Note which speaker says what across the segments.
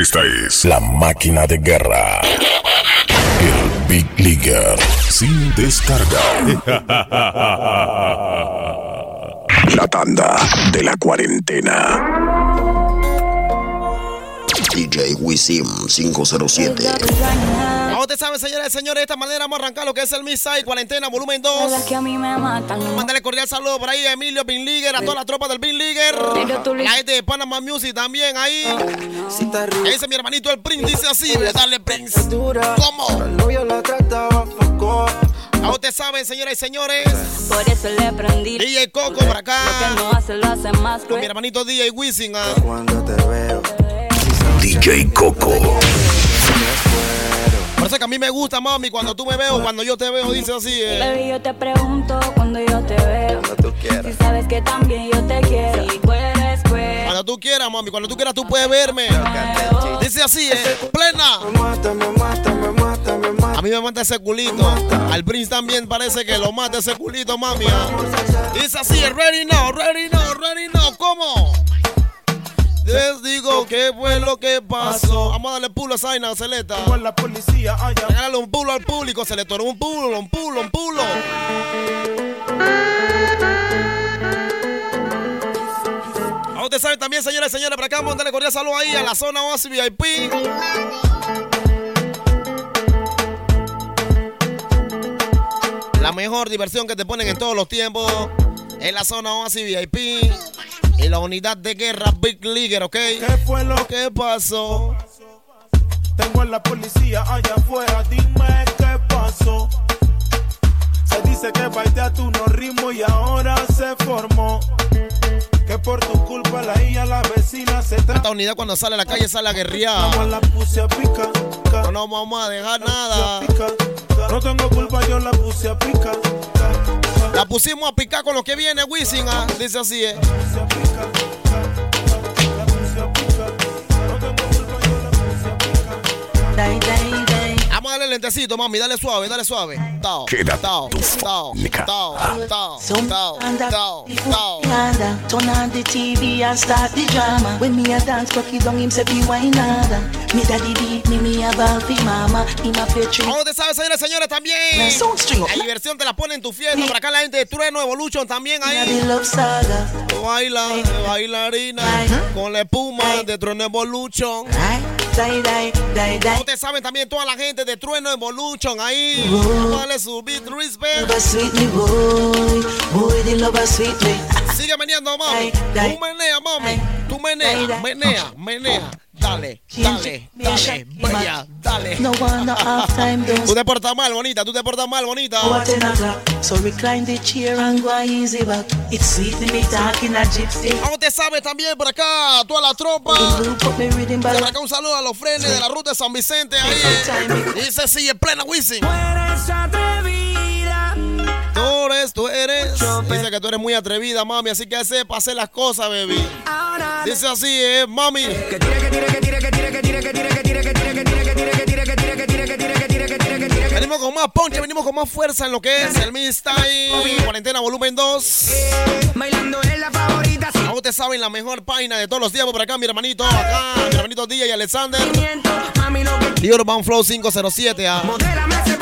Speaker 1: Esta es la máquina de guerra. El Big Leaguer. Sin descarga. La tanda de la cuarentena.
Speaker 2: DJ Wisim 507.
Speaker 3: Te saben, señores y señores, de esta manera vamos a arrancar lo que es el Missile Cuarentena Volumen 2.
Speaker 4: que a mí me matan.
Speaker 3: Mándale cordial saludo por ahí a Emilio Binliger, a toda la tropa del Binliger. La gente de Panama Music también ahí. Ahí dice mi hermanito el Prince, dice así, dale Prince. ¿Cómo? Ahora ustedes saben, señoras y señores.
Speaker 4: Por eso le prendí.
Speaker 3: DJ Coco por acá.
Speaker 4: Lo que no hace lo hace más
Speaker 3: Con mi hermanito DJ Wisin. ah.
Speaker 1: DJ Coco.
Speaker 3: Eso que a mí me gusta, mami, cuando tú me veo, cuando yo te veo, dice así. eh.
Speaker 4: Baby, yo te pregunto cuando yo te veo. Si sabes que también yo te quiero. Si puedes, pues.
Speaker 3: Cuando tú quieras, mami, cuando tú quieras tú puedes verme. Dice así, eh. Plena. A mí me mata ese culito. Al Prince también parece que lo mata ese culito, mami. ah. Dice así, ready now, ready now, ready now. ¿Cómo? Les digo qué fue lo que pasó. Vamos a darle pulo a Zaina, Celeta.
Speaker 5: la policía allá.
Speaker 3: Regálale un pulo al público, se le toró un pulo, un pulo, un pulo. Ahora usted sabe también, señores y señores, por acá vamos a darle cordial saludo ahí a la zona Oasis VIP. La mejor diversión que te ponen en todos los tiempos en la zona Oasis VIP. Y la unidad de guerra Big Leaguer, ¿ok?
Speaker 5: ¿Qué fue lo que
Speaker 3: ¿Qué pasó?
Speaker 5: tengo en la policía allá afuera? Dime qué pasó. Se dice que bailé tu no ritmo y ahora se formó. Que por tu culpa la hija, la vecina se
Speaker 3: Esta
Speaker 5: trata.
Speaker 3: unidad cuando sale a la calle sale a guerrear.
Speaker 5: la.
Speaker 3: No nos vamos a dejar nada.
Speaker 5: No tengo culpa, yo la puse a pica.
Speaker 3: La pusimos a picar con lo que viene, Wisin. ah. Dice así, eh. Vamos a darle lentecito, mami. Dale suave, dale suave. Tao, tao, tao, tao, tao, tao, tao, tao.
Speaker 6: Turn on the TV and start the drama. When me a dance, cocky down him say be wine nada. Me daddy beat me, me a ball fi mama. Him a play true.
Speaker 3: Como te sabes, señores y señores, también. La diversión te la pone en tu fiesta. Por acá la gente de Trueno Evolution también ahí. Baila, bailarina. Con la espuma de Trueno Evolution. Ustedes saben también toda la gente de Trueno Evolution ahí. Darle su beat
Speaker 6: me.
Speaker 3: Sigue meneando, mami. Tú menea, mami. Tú menea, menea, menea. Dale, dale, dale, bella, dale.
Speaker 6: No one no half time
Speaker 3: Tú
Speaker 6: don't
Speaker 3: te portas mal, bonita. Tú te portas mal, bonita.
Speaker 6: What ten o'clock? So recline the chair and go easy back. It's sweet me talking a gypsy.
Speaker 3: Vamos, te sabes también por acá, toda la tropa. Por acá un saludo a los frenes de la ruta de San Vicente ahí. Dice sí, en plena Wisin. Eres, tú eres. Dice que tú eres muy atrevida, mami, así que sepa hacer las cosas, baby. Dice así, eh, mami. Venimos con más ponche, venimos con más fuerza en lo que es el Miss Time Cuarentena Volumen 2.
Speaker 7: Bailando es la favorita.
Speaker 3: Como ustedes saben, la mejor página de todos los días por acá, mi hermanito, acá, mi hermanito DJ y Alexander.
Speaker 7: Que
Speaker 3: The Urban Flow 507. ah.
Speaker 7: modélame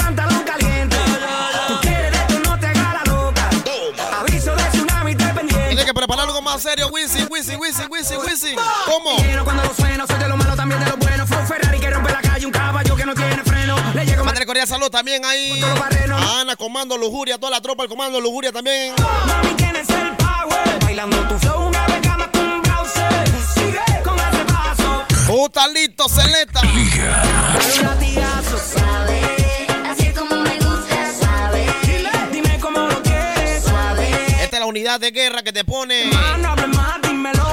Speaker 3: que preparar algo más serio, Wisin, Wisin, Wisin, Wisin, Wisin. ¿Cómo?
Speaker 7: Quiero cuando lo sueno, soy de lo malo, también de lo bueno. Fue un Ferrari que rompe la calle, un caballo que no tiene freno. Le llego
Speaker 3: Mándale cordial salud también ahí. A Ana, Comando Lujuria, toda la tropa del Comando Lujuria también.
Speaker 7: Mami, tienes el power. Bailando tu flow, una vez cama con un browser. Sigue con ese paso.
Speaker 3: Listo, Celeta.
Speaker 7: Dale un latigazo, suave.
Speaker 3: Unidad de guerra que te pone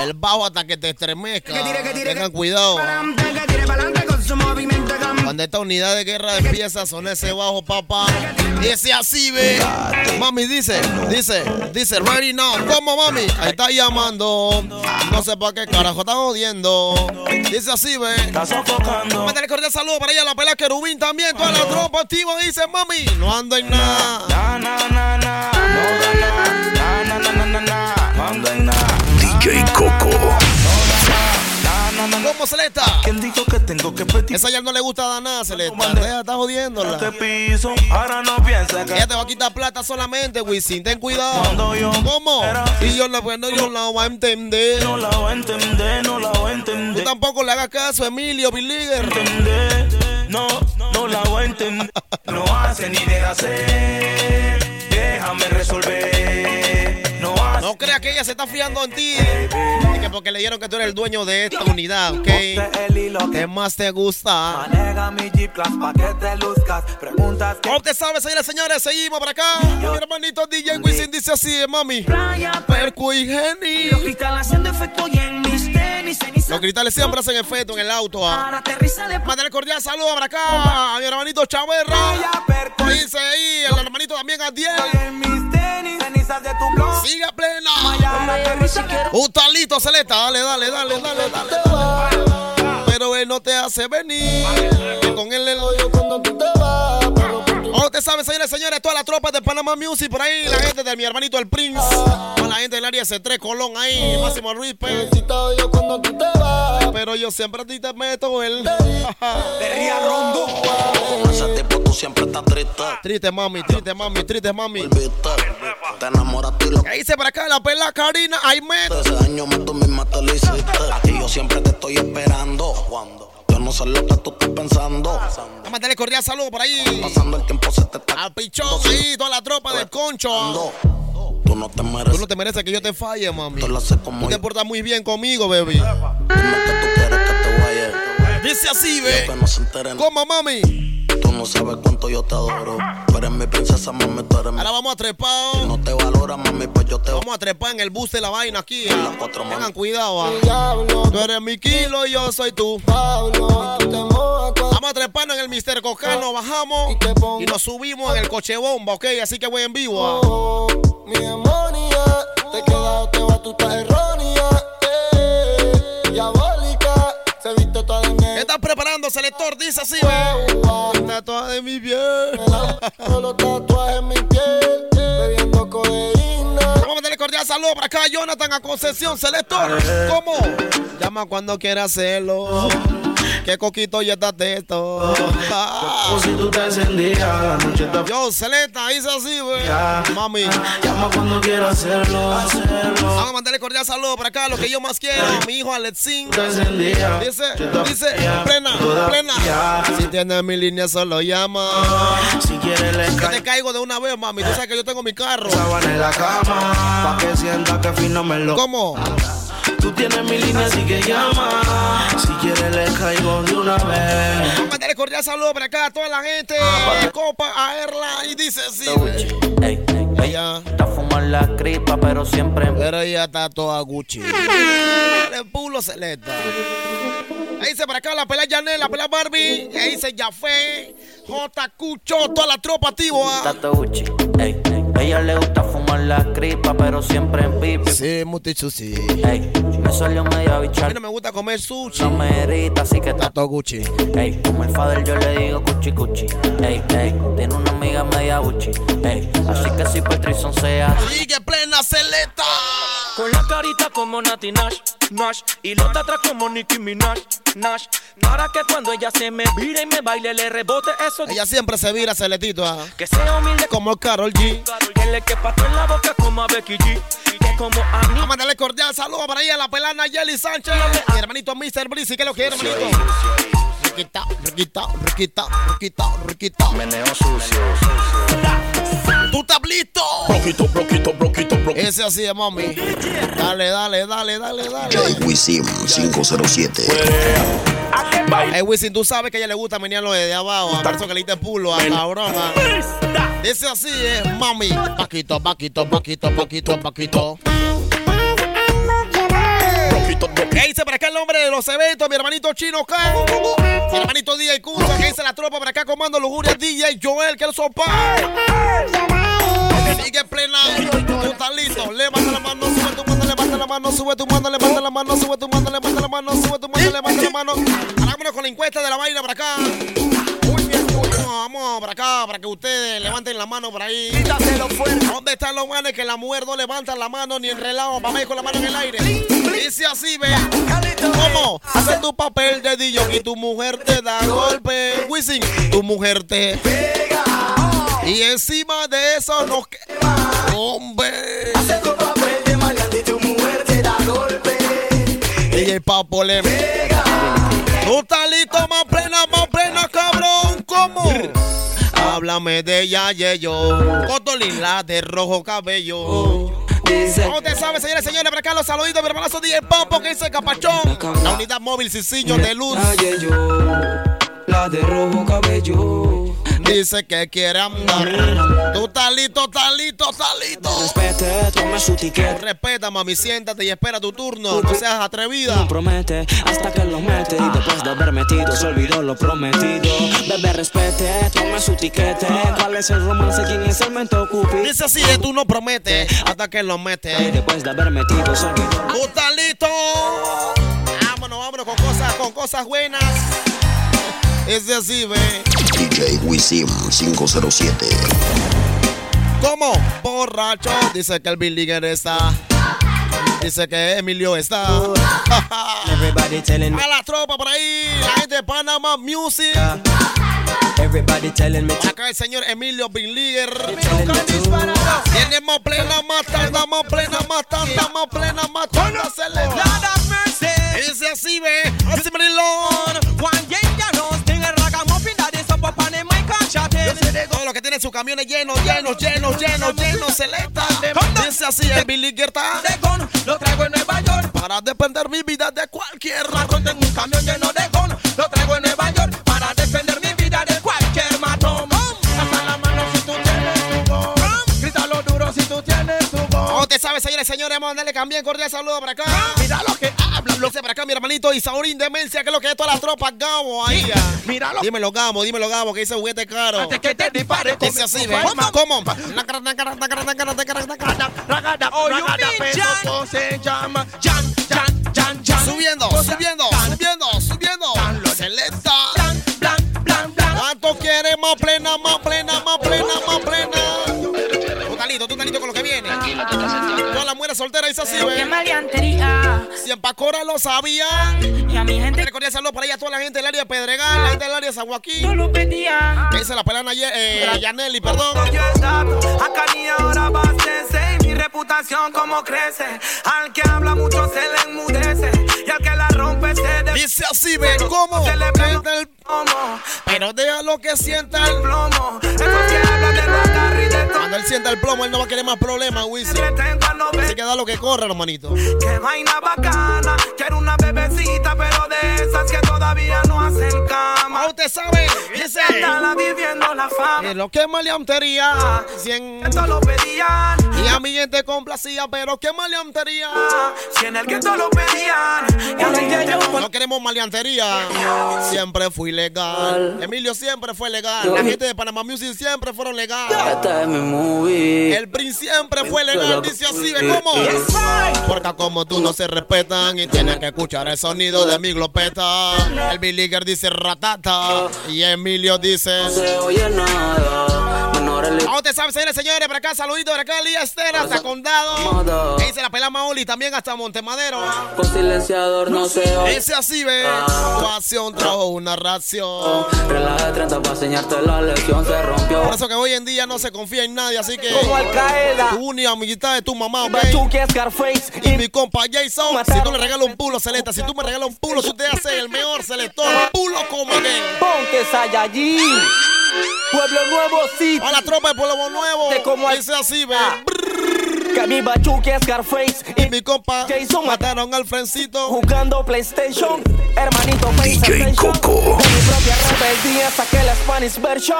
Speaker 3: el bajo hasta que te estremezca. Tengan cuidado. Cuando esta unidad de guerra empieza a sonar ese bajo, papá. Dice así, ve. Mami dice, dice, dice, ready now. ¿Cómo, mami? Ahí está llamando. No sé para qué carajo está jodiendo. Dice así, ve.
Speaker 5: Está sofocando.
Speaker 3: Mándale cordial saludo para allá, la pelea querubín también. Toda la tropa activa dice, mami, no ando en nada. ¿Cómo, Celeta?
Speaker 5: ¿Quién dijo que tengo que pedir?
Speaker 3: Esa ya no le gusta a nada, Celeta. Deja, está jodiéndola.
Speaker 5: Te piso, ahora no pienses que
Speaker 3: Ella te va a quitar plata solamente, Wisin. Ten cuidado.
Speaker 5: Cuando yo
Speaker 3: ¿Cómo? Y yo la bueno, yo la voy a entender.
Speaker 5: no la voy a entender, no la voy a
Speaker 3: Tú
Speaker 5: entender.
Speaker 3: tampoco le hagas caso, Emilio Billiger.
Speaker 5: entender. No, no la voy a entender. No hace ni de hacer. Déjame resolver. No
Speaker 3: creas que ella se está fiando en ti. Que porque le dieron que tú eres el dueño de esta unidad, ¿ok? ¿Qué más te gusta?
Speaker 8: maneja mi G-Class pa' que te luzcas. Preguntas que
Speaker 3: ¿Cómo te sabes, señores señores? Seguimos por acá. Mi hermanito DJ Wisin dice así, mami.
Speaker 8: playa,
Speaker 3: Perco y Geni.
Speaker 8: los cristales haciendo efecto y en mis tenis.
Speaker 3: Los cristales siempre hacen efecto en el auto. ah.
Speaker 8: Para
Speaker 3: Mándale cordial saludo para acá a mi hermanito Chaverra. Dice ahí el hermanito también
Speaker 8: en mis tenis, de tu blog.
Speaker 3: Sigue plena. Un talito, Celeta. Dale, dale, dale, dale, dale. dale. Pero él no te hace venir. Con él el odio cuando tú te. Oh, usted sabe, señores, señores, todas las tropas de Panama Music por ahí, la gente de mi hermanito el Prince, toda la gente del área C3 Colón ahí, Máximo Ruiz Pérez. Pero yo siempre a ti te meto el.
Speaker 2: Con ese tipo tú siempre estás triste.
Speaker 3: triste mami, triste mami, triste mami.
Speaker 2: Te enamoraste y lo
Speaker 3: ¿Qué dice por acá la pela Karina Aymet?
Speaker 2: Ese daño me tú misma te lo hiciste. A ti yo siempre te estoy esperando. Cuando sé lo que tú estás pensando.
Speaker 3: Vamos a mandarle cordial saludo por ahí.
Speaker 2: Pasando el tiempo se te está
Speaker 3: Al pichón ahí, toda la tropa del concho.
Speaker 2: Tú no te
Speaker 3: Tú
Speaker 2: mereces.
Speaker 3: no te mereces que yo te falle, mami.
Speaker 2: Tú lo haces
Speaker 3: Tú
Speaker 2: como
Speaker 3: te portas muy bien conmigo, baby.
Speaker 2: Dime que tú quieres que te vaya.
Speaker 3: Dice así, ve.
Speaker 2: no.
Speaker 3: ¿Cómo, mami?
Speaker 2: No sabes cuánto yo te adoro. Tú eres mi princesa, mami, tú eres mi.
Speaker 3: Ahora vamos a trepar.
Speaker 2: No te valora, mami, pues yo te
Speaker 3: Vamos a trepar en el bus de la vaina aquí. ah.
Speaker 2: Las cuatro.
Speaker 3: Tengan cuidado. ah. Tú eres mi kilo y yo soy tú. Vamos a treparnos en el Mister Cocano, bajamos y nos subimos en el coche bomba, ¿ok? Así que voy en vivo. ah.
Speaker 9: Mi demonia, te queda, te va, tú estás errónea. Eh, diabólica,
Speaker 3: estás preparando, selector? Dice así, toda de mi piel.
Speaker 9: Todos los tatuajes en mi piel, bebiendo codeína.
Speaker 3: Vamos a mandarle cordial saludo para acá, Jonathan, a Concepción, selector. ¿Cómo? Llama cuando quiera hacerlo. Que coquito y está testo. Ah.
Speaker 5: si tú te encendías, la noche está
Speaker 3: Yo, Celeta, dice así, güey. Mami.
Speaker 5: Llama cuando quiero hacerlo, hacerlo.
Speaker 3: Vamos a mandarle cordial saludo para acá, lo que yo más quiero. Mi hijo
Speaker 5: encendía.
Speaker 3: Dice, dice, plena, plena. Si tienes mi línea, solo llama.
Speaker 5: Si quieres le cae
Speaker 3: te caigo de una vez, mami. Tú sabes que yo tengo mi carro.
Speaker 5: sábana en la cama. Pa' que sienta que fino me lo.
Speaker 3: ¿Cómo?
Speaker 5: Tú tienes mi línea, así que llama. Si quieres le caigo de una vez.
Speaker 3: A mandarle cordial saludo para acá a toda la gente de Copa Airline. Y dice güey.
Speaker 8: Ey, ey, ey.
Speaker 3: Ella,
Speaker 8: Está fumar la cripa, pero siempre
Speaker 3: pero ella está toda Gucci. El pulo celesta. Ahí dice para acá la pelea Janel, la pelea Barbie. Ahí dice Jafé, J. Cucho, toda la tropa activo. ah.
Speaker 8: Gucci. Ey, ey. Ella le gusta la cripa, pero siempre en pipi.
Speaker 3: Sí, muchacho, sí.
Speaker 8: Ey, me salió medio
Speaker 3: A mí
Speaker 8: bichar.
Speaker 3: no me gusta comer sushi.
Speaker 8: No me irrita, así que
Speaker 3: Está todo Gucci.
Speaker 8: Ey, como el father yo le digo cuchi cuchi. Ey, ey, tiene una amiga media buchi. Ey, así que si Patrison sea.
Speaker 3: Sigue plena celeta.
Speaker 10: Con la carita como Nati Nash, Nash Y los de atrás como Nicki Minaj, Nash Para que cuando ella se me vire y me baile Le rebote eso
Speaker 3: Ella siempre se vira celetito.
Speaker 10: Que sea humilde
Speaker 3: Como Carol G.
Speaker 10: Que le quepa todo en la boca como a Becky G Que como a mí
Speaker 3: Vamos a darle cordial saludo para ella, la pelana Yeli Sánchez. Mi hermanito Mr. Breezy, ¿qué es lo que es, hermanito? Riquita, riquita, riquita, riquita, riquita.
Speaker 2: Meneo sucio.
Speaker 3: ¿Tú estás listo?
Speaker 1: Broquito, broquito, broquito, broquito.
Speaker 3: Ese así es, mami. Dale, dale, dale, dale, dale.
Speaker 2: DJ Wisim 507.
Speaker 3: Hey, Wisin, tú sabes que a ella le gusta menearlo desde abajo. A eso que le diste pulo a cabrón. ah. Ese así es, mami. Paquito, paquito, paquito, paquito, paquito. ¿Qué dice para acá el nombre de los eventos? Mi hermanito Chino Khan. Mi hermanito DJ Cusa. ¿Qué dice la tropa para acá? Comando Lujuria DJ Joel, que la mano, sube tu mano, levanta la mano, sube tu mano, levanta la mano, sube tu mano, levanta la mano. Vámonos con la encuesta de la vaina para acá. Muy bien, muy bien. Vamos vamos para acá para que ustedes levanten la mano por ahí.
Speaker 7: fuerte.
Speaker 3: ¿Dónde están los manes que la mujer no levanta la mano ni en relajo? Vamos con la mano en el aire. Dice así, ve. ¿Cómo? Hace tu papel de DJ y tu mujer te da golpe. Wisin, tu mujer te pega. Y encima de eso nos queda. Hombre.
Speaker 7: Hace tu papel
Speaker 3: DJ Papo le pega. Tú estás listo, más plena, más plena, cabrón. ¿Cómo? Háblame de ella y yo. Cotolín, la de rojo cabello. ¿Cómo te sabes, señores y señores? Por acá los saluditos, mi hermanazo DJ Papo que dice Capachón. La unidad móvil Ciciño de luz.
Speaker 11: La de rojo cabello.
Speaker 3: Dice que quiere andar. Tú estás listo, estás listo, estás listo.
Speaker 11: Respete, tome su ticket.
Speaker 3: Respeta, mami, siéntate y espera tu turno. No seas atrevida.
Speaker 11: Promete hasta que lo mete y después de haber metido se olvidó lo prometido. Bebé, respete, tome su tiquete. ¿Cuál es el romance? ¿Quién es el mento cupi?
Speaker 3: Dice así de tú no prometes hasta que lo
Speaker 11: Y
Speaker 3: metes.
Speaker 11: después de haber metido se olvidó.
Speaker 3: ¿Tú estás listo? Vámonos, vámonos con cosas, con cosas buenas. Es así, ve.
Speaker 12: DJ Wisim 507.
Speaker 3: ¿Cómo? Borracho. Dice que el Billiger está. Dice que Emilio está.
Speaker 11: Everybody telling me,
Speaker 3: A la tropa por ahí. La gente de Panama Music.
Speaker 11: everybody telling me,
Speaker 3: Acá el señor Emilio Billiger.
Speaker 11: telling me to.
Speaker 3: Tenemos plena más plena matanda, más plena le Dice así, ve. Así, Todo lo que tiene sus camiones llenos, llenos, llenos, llenos, llenos, selecta. Dice así, el Billiger está.
Speaker 7: Lo traigo en Nueva York.
Speaker 3: Para defender mi vida de cualquier
Speaker 7: Matón tengo un camión lleno
Speaker 3: señores señores? Vamos a darle también cordial saludo para acá.
Speaker 7: Mira lo que habla.
Speaker 3: Lo sé para acá, mi hermanito Isaurín Demencia, que es lo que es toda la tropa Gamo ahí. ah.
Speaker 7: Mira lo
Speaker 3: Dímelo, Gamo, dímelo, Gamo, que dice juguete caro.
Speaker 7: Antes que te dispare.
Speaker 3: Dice así, ve. ¿Cómo?
Speaker 7: Oh, se llama Jan, Jan, Jan, Jan.
Speaker 3: Subiendo, subiendo, subiendo, subiendo. Selecta. ¿Cuánto quieres? Más plena, más plena, más plena, más plena. Viene. Todas las mujeres solteras dice así,
Speaker 4: Qué
Speaker 3: ve.
Speaker 4: maleantería.
Speaker 3: Si en Pacora lo sabían.
Speaker 4: Y a mi gente
Speaker 3: Cordial saludo para allá a toda la gente del área de Pedregal, la gente del área de San Joaquín.
Speaker 4: no lo pedía.
Speaker 3: Que dice la pelana eh, Yaneli, perdón.
Speaker 7: Yo el acá ni ahora abastece y mi reputación como crece. Al que habla mucho se le enmudece y al que la rompe se
Speaker 3: Dice así, ve, ¿cómo? El- Pero déjalo que sienta el...
Speaker 7: plomo. Esos que hablan de
Speaker 3: Cuando él sienta el plomo, él no va a querer más problemas, Wisin. Así que da lo que corre, hermanito.
Speaker 7: Qué vaina bacana, quiero una bebecita, pero de esas que todavía no hacen cama.
Speaker 3: Ah, usted sabe, dice...
Speaker 7: Andala viviendo la fama.
Speaker 3: Que lo que es maleantería. Cien...
Speaker 7: Esto lo pedían.
Speaker 3: Y a mi gente complacía, pero qué maleantería.
Speaker 7: Si en el que esto lo pedían. Y yo
Speaker 3: No queremos maleantería. Siempre fui legal. Emilio siempre fue legal. La gente de Panamá Music siempre fueron legal.
Speaker 11: Esta es mi movie.
Speaker 3: El Prince siempre fue legal. Dice así, ¿ve cómo? Porque como tú no se respetan y tienen que escuchar el sonido de mi glopeta. El Billiger dice ratata. Y Emilio dice.
Speaker 11: No se oye nada. Li-
Speaker 3: ¿Cómo te sabes, señores, señores? Por acá, saludito, por acá, Lía Esther, hasta Condado. Que dice la pela Maoli, también hasta Montemadero.
Speaker 11: Con silenciador no se oye.
Speaker 3: Ese así, ve. Tu acción trajo una ración.
Speaker 11: Relaje 30 para enseñarte la lección se rompió.
Speaker 3: Por eso que hoy en día no se confía en nadie, así que.
Speaker 13: Como Al Qaeda.
Speaker 3: Tu única amiguita de tu mamá.
Speaker 13: Bachuque, Scarface
Speaker 3: Y
Speaker 13: y
Speaker 3: mi compa Jason, si tú le regalas un pulo, selecta. Si tú me regalas un pulo, tú te haces el mejor selector. Pulo como que.
Speaker 13: Ponte Saiyajin. Pueblo Nuevo City.
Speaker 3: A la tropa de Pueblo Nuevo.
Speaker 13: De como
Speaker 3: Dice así, ve.
Speaker 13: Que mi Bachuque, Scarface
Speaker 3: Y
Speaker 13: y
Speaker 3: mi compa
Speaker 13: Jason
Speaker 3: mataron al Frencito.
Speaker 13: jugando PlayStation. Hermanito, face
Speaker 12: DJ
Speaker 13: attention.
Speaker 12: Coco.
Speaker 13: De mi propia rebeldía saqué la Spanish version.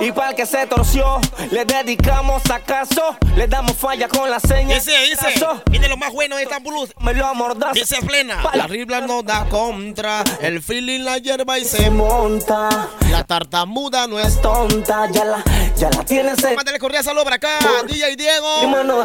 Speaker 13: Y para el que se torció, le dedicamos acaso. Le damos falla con la seña.
Speaker 3: Dice, dice. Viene lo más bueno de esta blues.
Speaker 13: Me lo amordaza.
Speaker 3: Dice plena. La ribla no da contra. El feeling la hierba y
Speaker 13: Se
Speaker 3: se.
Speaker 13: monta.
Speaker 3: La tartamuda no es.
Speaker 13: tonta, ya la, ya la tienes en...
Speaker 3: Mándale correa salud para acá, DJ Diego.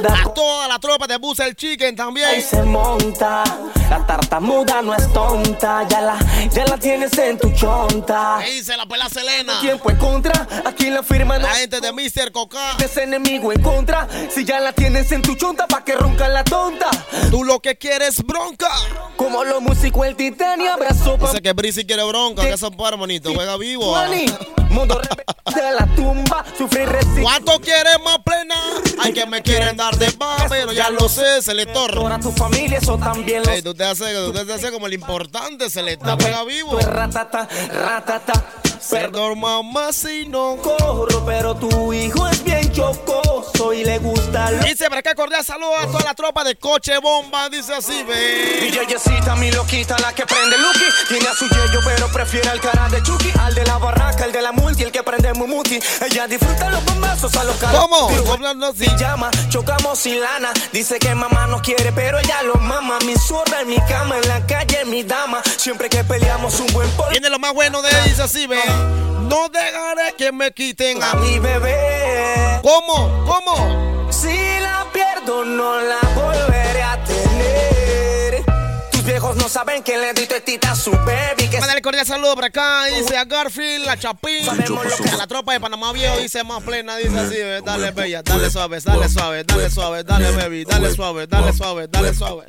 Speaker 3: A toda la tropa de Bus el Chicken también.
Speaker 13: Ahí se monta, la tartamuda no es tonta, ya la, ya la tienes en tu chonta.
Speaker 3: Ahí se la pela Selena.
Speaker 13: Tiempo en contra, aquí la firma
Speaker 3: La gente de Mr. Coca.
Speaker 13: Es enemigo en contra, si ya la tienes en tu chonta, pa' que ronca la tonta.
Speaker 3: Tú lo que quieres bronca.
Speaker 13: Como los músicos el titania abrazo pa'
Speaker 3: Dice que Brisi quiere bronca, que son para hermanito, juega vivo.
Speaker 13: Juani, mundo de la tumba, sufrir resistir.
Speaker 3: ¿Cuánto quieres más plena? Hay que me quieren dar de más, pero ya lo sé, selector.
Speaker 13: Ahora tu familia, eso también lo
Speaker 3: Ey, tú te haces, como el importante, selector, juega vivo.
Speaker 13: Ratata, ratata.
Speaker 3: Perdón, mamá, si no
Speaker 13: corro, pero tu hijo es bien chocoso y le gusta lo...
Speaker 3: Dice, para acá cordial saludo a toda la tropa de Coche Bomba, dice así, ve.
Speaker 13: Mi yeyecita, mi loquita, la que prende Lucky. Tiene a su yeyo, pero prefiere al cara de Chucky. Al de la barraca, el de la multi, el que prende Mumuti. Ella disfruta los bombazos a los caras.
Speaker 3: ¿Cómo? Hablando así.
Speaker 13: llama, chocamos sin lana. Dice que mamá nos quiere, pero ella lo mama. Mi zorra en mi cama, en la calle, mi dama. Siempre que peleamos un buen polvo.
Speaker 3: Viene lo más bueno de dice así, ve. No dejaré que me quiten
Speaker 13: a mi bebé.
Speaker 3: ¿Cómo? ¿Cómo?
Speaker 13: Si la pierdo, no la volveré a tener. Tus viejos no saben que le doy teta a su baby. Que
Speaker 3: Mándale cordial saludo por acá, dice a Garfield, a Chapín, a la tropa de Panamá Viejo, dice más plena, dice así, ve. dale bella, dale suave, dale suave, dale suave, dale baby, dale suave, dale suave, dale suave.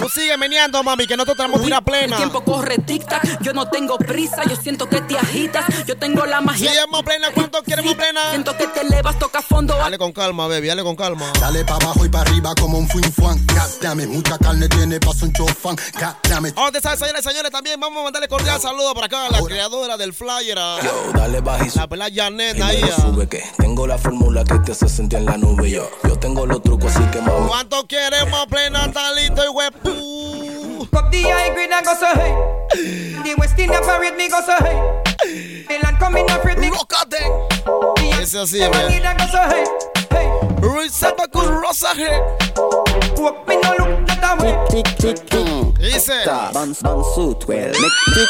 Speaker 3: Tú sigue meneando, mami, que nosotros tenemos tira plena.
Speaker 14: El tiempo corre tic-tac, yo no tengo prisa, yo siento que te agitas, yo tengo la magia.
Speaker 3: Si más plena, ¿cuánto quieres más plena?
Speaker 14: Siento que te elevas, toca fondo.
Speaker 3: Dale con calma, baby, dale con calma.
Speaker 15: Dale para abajo y para arriba como un fin fuan. Dame mucha carne tiene paso un chofán. Dame.
Speaker 3: Oh, te sabes, señores, señores, también vamos a mandarle cordial saludo para acá a la creadora del flyer.
Speaker 16: Yo, dale bajito.
Speaker 3: La pelada Janet
Speaker 16: Y
Speaker 3: ahí.
Speaker 16: sube que tengo la fórmula que te hace sentir en la nube. Yo, yo tengo los trucos, así que.
Speaker 3: ¿Cuánto quieres más plena, talito y huepu?
Speaker 17: Pop the high grade and go so hey. The West Indian parade me go so hey. The land coming afraid me.
Speaker 3: Lócate. Ese así,
Speaker 17: The
Speaker 3: ve.
Speaker 17: leader go so hey. Hey.
Speaker 3: Reserva con rosaje.
Speaker 17: Walk me no look that way.
Speaker 3: Dice.
Speaker 18: Bounce, bounce suit, well, tick.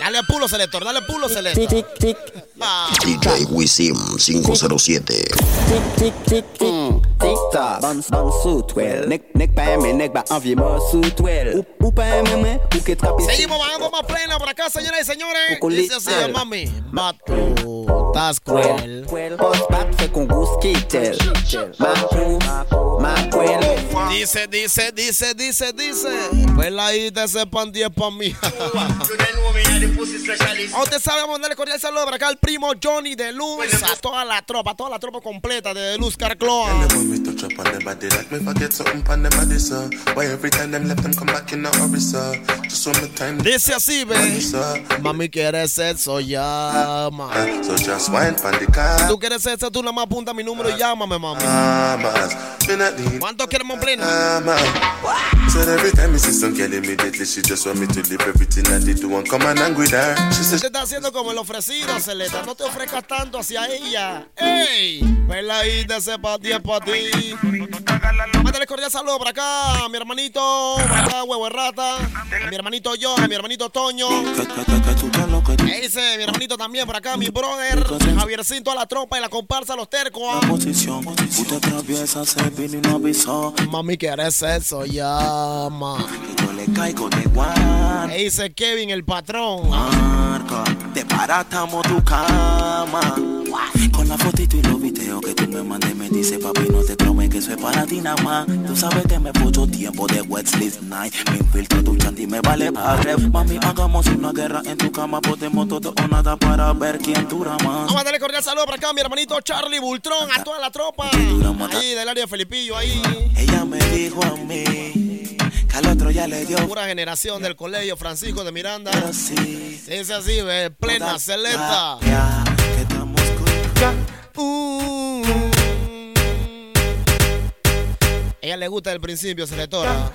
Speaker 3: Dale pulo, selector, dale pulo, selector.
Speaker 18: Tick, tick,
Speaker 3: Ah.
Speaker 12: DJ Wisim 507.
Speaker 18: tick, tick, tick, tick. Tick tock. Bounce, bounce suit, well, nek, nek pa eme, nek ba envie mo suit, well. Ou, ou pa eme mwen, ou ke trapi
Speaker 3: Seguimos bajando más plena por acá, señoras y señores. Dice así, mami. Estás cruel.
Speaker 18: Bat fe kitel.
Speaker 3: Dice, dice, dice, dice, dice. Pues la ida ese pan 10 pa' mí. A usted sabe, vamos a darle cordial saludo para acá al primo Johnny de Luz. A toda la tropa, toda la tropa completa de Luz Carcloa. Dice así, ve. Mami quiere sexo, llama.
Speaker 19: So just wine pan the car.
Speaker 3: Si tú quieres sexo, tú nada más apunta mi número y llámame, mami.
Speaker 19: Mamas, me not need
Speaker 3: ¿Cuánto queremos plena?
Speaker 19: So every time me see some girl immediately, she just want me to leave everything and come and hang with her. She says,
Speaker 3: está haciendo como el ofrecido, Celeta. No te ofrezcas tanto hacia ella. ¡Ey! Vela ahí de ese pa' ti, es pa' ti. Mándale cordial saludo por acá a mi hermanito, por acá, huevo de rata. A mi hermanito John, a mi hermanito Toño. ¿Qué dice mi hermanito también por acá, mi brother, Javiercito a la tropa y la comparsa a los tercos. ah. Mami, ¿quieres eso? Llama.
Speaker 16: Yo.
Speaker 3: ¿Qué dice Kevin, el patrón?
Speaker 16: Marca, te paratamos tu cama. Con la fotito y los videos que tú me mandes, me dice papi, no te que es para ti nada más. Tú sabes que me puso tiempo de wet sleep night. Me infiltro tu chanti, me vale para Mami, hagamos una guerra en tu cama. Podemos todo o nada para ver quién dura más.
Speaker 3: Vamos a darle cordial saludo por acá mi hermanito Charlie Bultrón, a toda la tropa. Ahí del área de Felipillo, ahí.
Speaker 16: Ella me dijo a mí que al otro ya le dio.
Speaker 3: Pura generación del colegio Francisco de Miranda. Dice así, ve, plena, celesta. Uh. Ella le gusta el principio, selectora.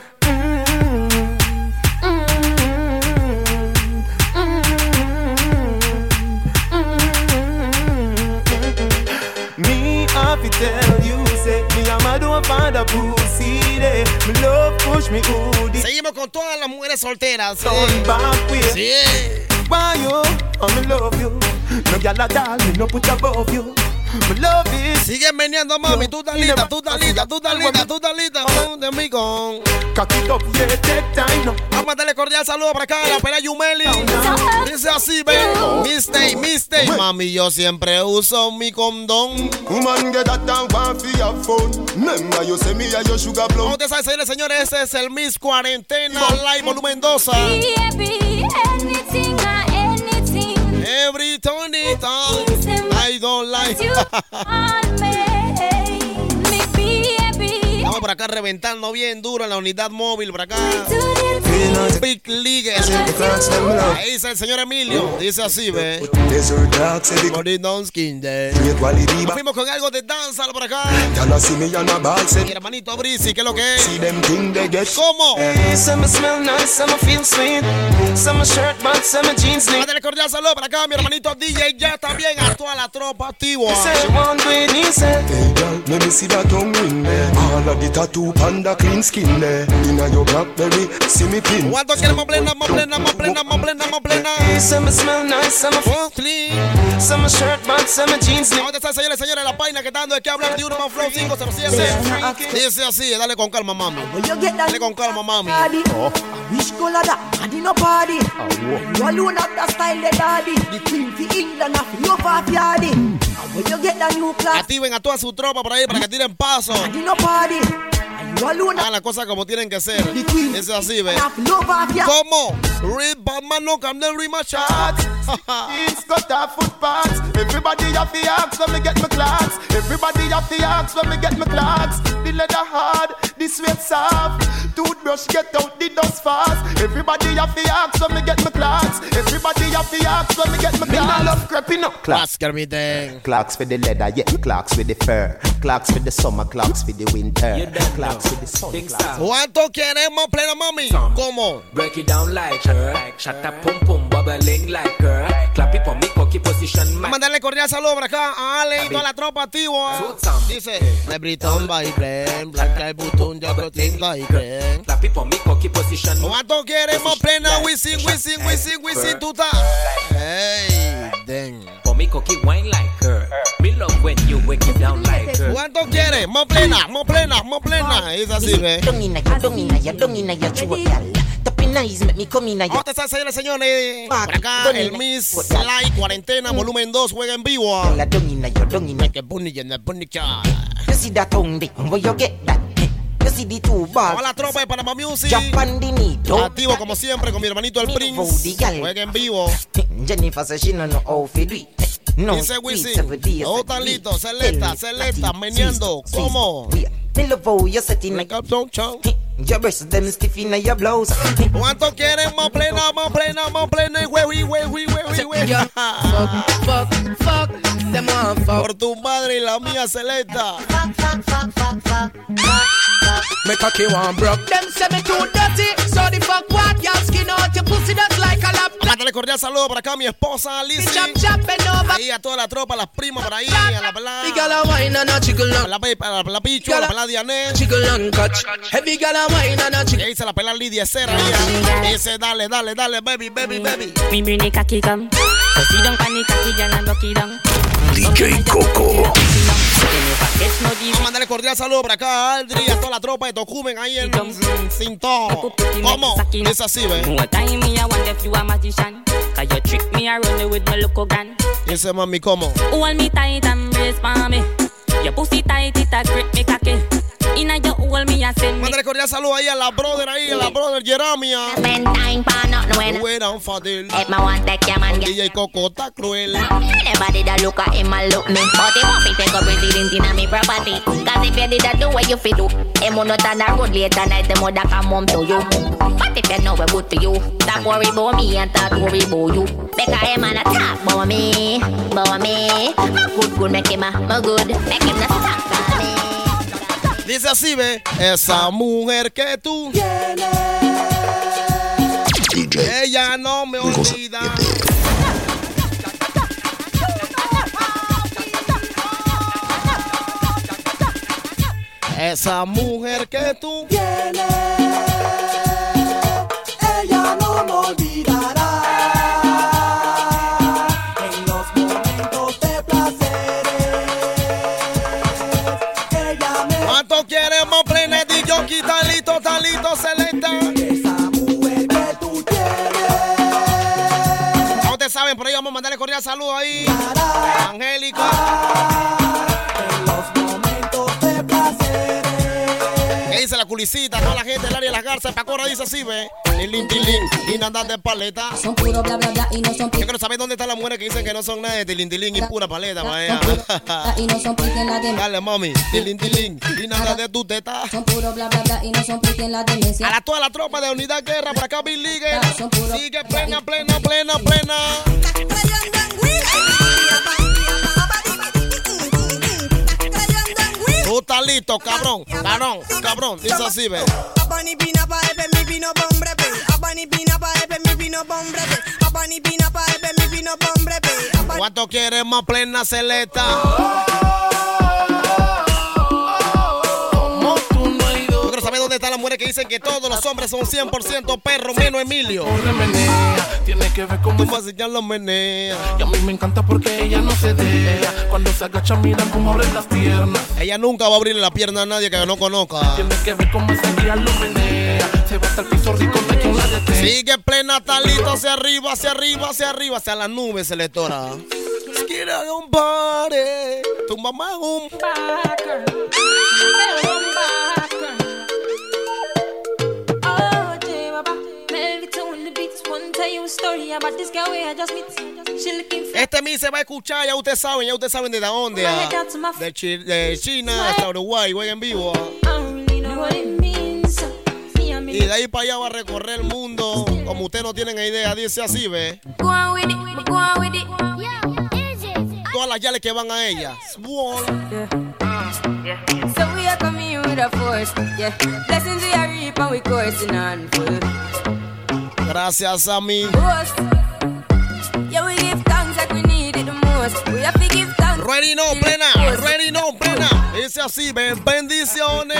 Speaker 5: Me have to tell you, say me a pussy there. Me love push me hoodie.
Speaker 3: Seguimos con todas las mujeres solteras.
Speaker 5: Way.
Speaker 3: Sí.
Speaker 5: Why you? I'm love you. No gyal a doll, me no put above you. Me love it.
Speaker 3: Sigue meneando, mami. Tú estás lista, tú estás lista, tú estás lista, tú. Vamos de mí con. Vamos a mandarle cordial saludo para acá la pera Yumeli. Dice así, ve. Mistake, mistake. Mami, yo siempre uso mi condón.
Speaker 15: Woman get that down, want for your phone. Remember you say me your sugar
Speaker 3: señores, este es el Miss Cuarentena Live Volumen 2.
Speaker 4: Baby, anything or anything.
Speaker 3: Every on. I don't like. Por acá reventando bien duro en la unidad móvil, por acá. Big League. Ahí dice el señor Emilio. Dice así, ve. Nos fuimos con algo de danza por acá. Mi hermanito Brisi, ¿qué es lo que es? ¿Cómo? Mándale cordial saludo para acá, mi hermanito DJ ya también a toda la tropa activa.
Speaker 13: Say she want do it, he said.
Speaker 15: Hey girl, let me see that tongue ring there. All of the tattoo panda clean skin there. Inna your blackberry, see me pin.
Speaker 3: ¿Cuánto queremos plena, más plena, más plena, más plena, más plena?
Speaker 13: Some smell nice, some feel
Speaker 3: clean.
Speaker 13: Some shirt, but some jeans.
Speaker 3: ¿Dónde están, señores, señores? La página que está dando de qué hablar de Urban Flow 507. Dice así, dale con calma, mami. Dale con calma, mami.
Speaker 20: I did no party. You alone have the style, the daddy. The queen for England. And when you get the new class,
Speaker 3: Activen a toda su tropa por ahí para que tiren paso.
Speaker 20: I did no party.
Speaker 3: Hagan las cosas como tienen que ser. Dice así, ve.
Speaker 20: Love off ya.
Speaker 3: ¿Cómo? Read Batman, no cam then read my chat.
Speaker 5: It's got a footpaths. Everybody have the axe when me get my clocks. Everybody have the axe when me get my clocks. The leather hard, the sweat soft. Toothbrush get out the dust fast. Everybody have the axe when me get my clocks. Everybody have the axe when me get my clocks. Me love creeping up.
Speaker 3: Clocks, everything.
Speaker 21: Clocks for the leather, yeah, clocks with the fur. Clocks for the summer, clocks for the winter. Clocks for the sun. clocks.
Speaker 3: ¿Cuánto queremos plena, mami? ¿Cómo?
Speaker 10: Break it down like her. Shut up, pum pum, bubbling like her. Clap it for me, cocky position, man.
Speaker 3: Mandarle cordial saludo por acá a Ale y toda la tropa activa. Dice, every time by plane, black ya lo tengo ahí, creen.
Speaker 10: Clap it for me, cocky position.
Speaker 3: ¿Cuánto queremos plena? Wisin, wisin, wisin, wisin, tú estás. Hey, den.
Speaker 10: For me, cocky wine like her. Me love when you wake it down like her.
Speaker 3: ¿Cuánto quieres? Más plena, más plena, más plena. Es así, ve.
Speaker 22: Dung inna ya, dung inna ya, dung inna ya, eyes make me come inna ya.
Speaker 3: ¿Cómo están, señores, señores? Por acá, el Miss Live Cuarentena Volumen 2 juega en vivo.
Speaker 22: La ya, dung inna
Speaker 3: Que que no puni, que-
Speaker 22: You see that tongue? Where you get that? You see the two?
Speaker 3: Toda la tropa de Panamá Music.
Speaker 22: Japan the needle.
Speaker 3: Activo como siempre con mi hermanito el Prince. Juega en vivo.
Speaker 22: Jennifer says she no know how to do it. No,
Speaker 3: Dice
Speaker 22: sweet,
Speaker 3: Wisin.
Speaker 22: seven days
Speaker 3: Todo
Speaker 22: a
Speaker 3: está
Speaker 22: week.
Speaker 3: listo. Celesta, celesta, meneando. ¿Cómo?
Speaker 22: Me love you set in Your breasts them stiff in your blouse.
Speaker 3: ¿Cuánto quieren? Más plena, más plena, más plena. Y huevi, huevi, huevi, huevi.
Speaker 22: Fuck, fuck, them want fuck.
Speaker 3: Por tu madre y la mía, Celesta.
Speaker 17: Me cocky one broke. Them say me too dirty. So the fuck what? Skin out your pussy just like a lap.
Speaker 3: Mándale cordial saludo por acá a mi esposa, Lizzy. Ahí a toda la tropa, las primas por ahí, a la pelada. La, pe- a la pichu, la pelada Diané.
Speaker 17: Heavy
Speaker 3: Y ahí se la pela Lidia Cera. Dice, dale, dale, dale, baby, baby, baby.
Speaker 4: Me bring the cocky come. So sit down on the cocky, girl, and rock it down.
Speaker 1: DJ Coco.
Speaker 3: Vamos a mandarle cordial saludo por acá a Aldri, a toda la tropa de Tocumen ahí en Cinto. ¿Cómo? Es así, ve.
Speaker 4: One time me, I wonder if you a magician. Cause you trick me around with my local gun.
Speaker 3: Dice mami, ¿cómo?
Speaker 4: Hold me tight and brace for me. Your pussy tight, it a grip me cocky. Inna your hold me and send me.
Speaker 3: Mándale cordial saludo ahí a la brother ahí, a la brother Jeremia.
Speaker 22: Spend time for nothing when
Speaker 3: Fueran Fadil.
Speaker 22: If me want take your man, get
Speaker 3: DJ Coco está cruel.
Speaker 22: Anybody that look at him and look me But him want to take up resident in me property Cause if you did that do what you fit do Him will not on the road later night Him would come home to you. But if you know what good for you? Stop worry about me and start worry about you. Because him and talk about me About me. Good good make him a my good. Make him not stop for me.
Speaker 3: Dice así, ve. Esa mujer que tú.
Speaker 12: DJ
Speaker 3: Ella no Esa mujer que tú tienes,
Speaker 20: ella no me olvidará.
Speaker 13: En los momentos de placeres, ella me.
Speaker 3: ¿Cuánto queremos plenes y yo quitalito, talito, celeste?
Speaker 13: Esa mujer que tú tienes.
Speaker 3: No te saben, por ahí vamos a mandarle cordial saludo ahí. Angélica. Dice la culicita? Toda la gente del área de las garzas. Pacora dice así, ve. Tilín, tilín. Y nada de paleta.
Speaker 4: Son puro bla bla bla y no son
Speaker 3: Yo quiero saber dónde están las mujeres que dicen que no son nada de tilín, tilín y pura paleta, vaya.
Speaker 4: y no son pique en la demencia.
Speaker 3: Dale, mami. Tilín, tilín. Y nada de tu teta.
Speaker 4: Son puro bla bla bla y no son pique en la demencia.
Speaker 3: A la, toda la tropa de Unidad Guerra, para acá Bill Ligue. Sigue plena, plena, plena, plena. Tú estás listo, cabrón, cabrón, cabrón. Dice así, ve.
Speaker 23: Abani pina pa epe mi pino pombre pe. Abani pina pa epe mi pino pombre pe. Abani pina pa epe mi pino pombre pe.
Speaker 3: ¿Cuánto quieres más plena celeta? Están las mujeres que dicen que todos los hombres son 100% perros, menos Emilio.
Speaker 24: Tiene que ver con
Speaker 3: lo menea.
Speaker 24: Y a mí me encanta porque ella no se deja. Cuando se agacha, mira cómo abre las piernas.
Speaker 3: Ella nunca va a abrirle la pierna a nadie que no conozca.
Speaker 24: Tiene que ver cómo esa guía lo menea. Se va hasta el piso rico, hay quien la detenga.
Speaker 3: Sigue plena talito hacia arriba, hacia arriba, hacia arriba, hacia las nubes, selectora. Quiero un party. Tu mamá es un
Speaker 4: Oye,
Speaker 3: Este mí se va a escuchar, ya ustedes saben, ya ustedes saben de dónde. ah. De, Chi- de China hasta Uruguay, juega en vivo. ah. Y de ahí para allá va a recorrer el mundo. Como ustedes no tienen idea, dice así, ve. Todas las yales que van a ella.
Speaker 4: So we are coming with a force, yeah. Blessings we are reap and we coursing on full.
Speaker 3: Gracias a mí. Ready no, plena. Ready no, plena. Dice así, ven, bendiciones.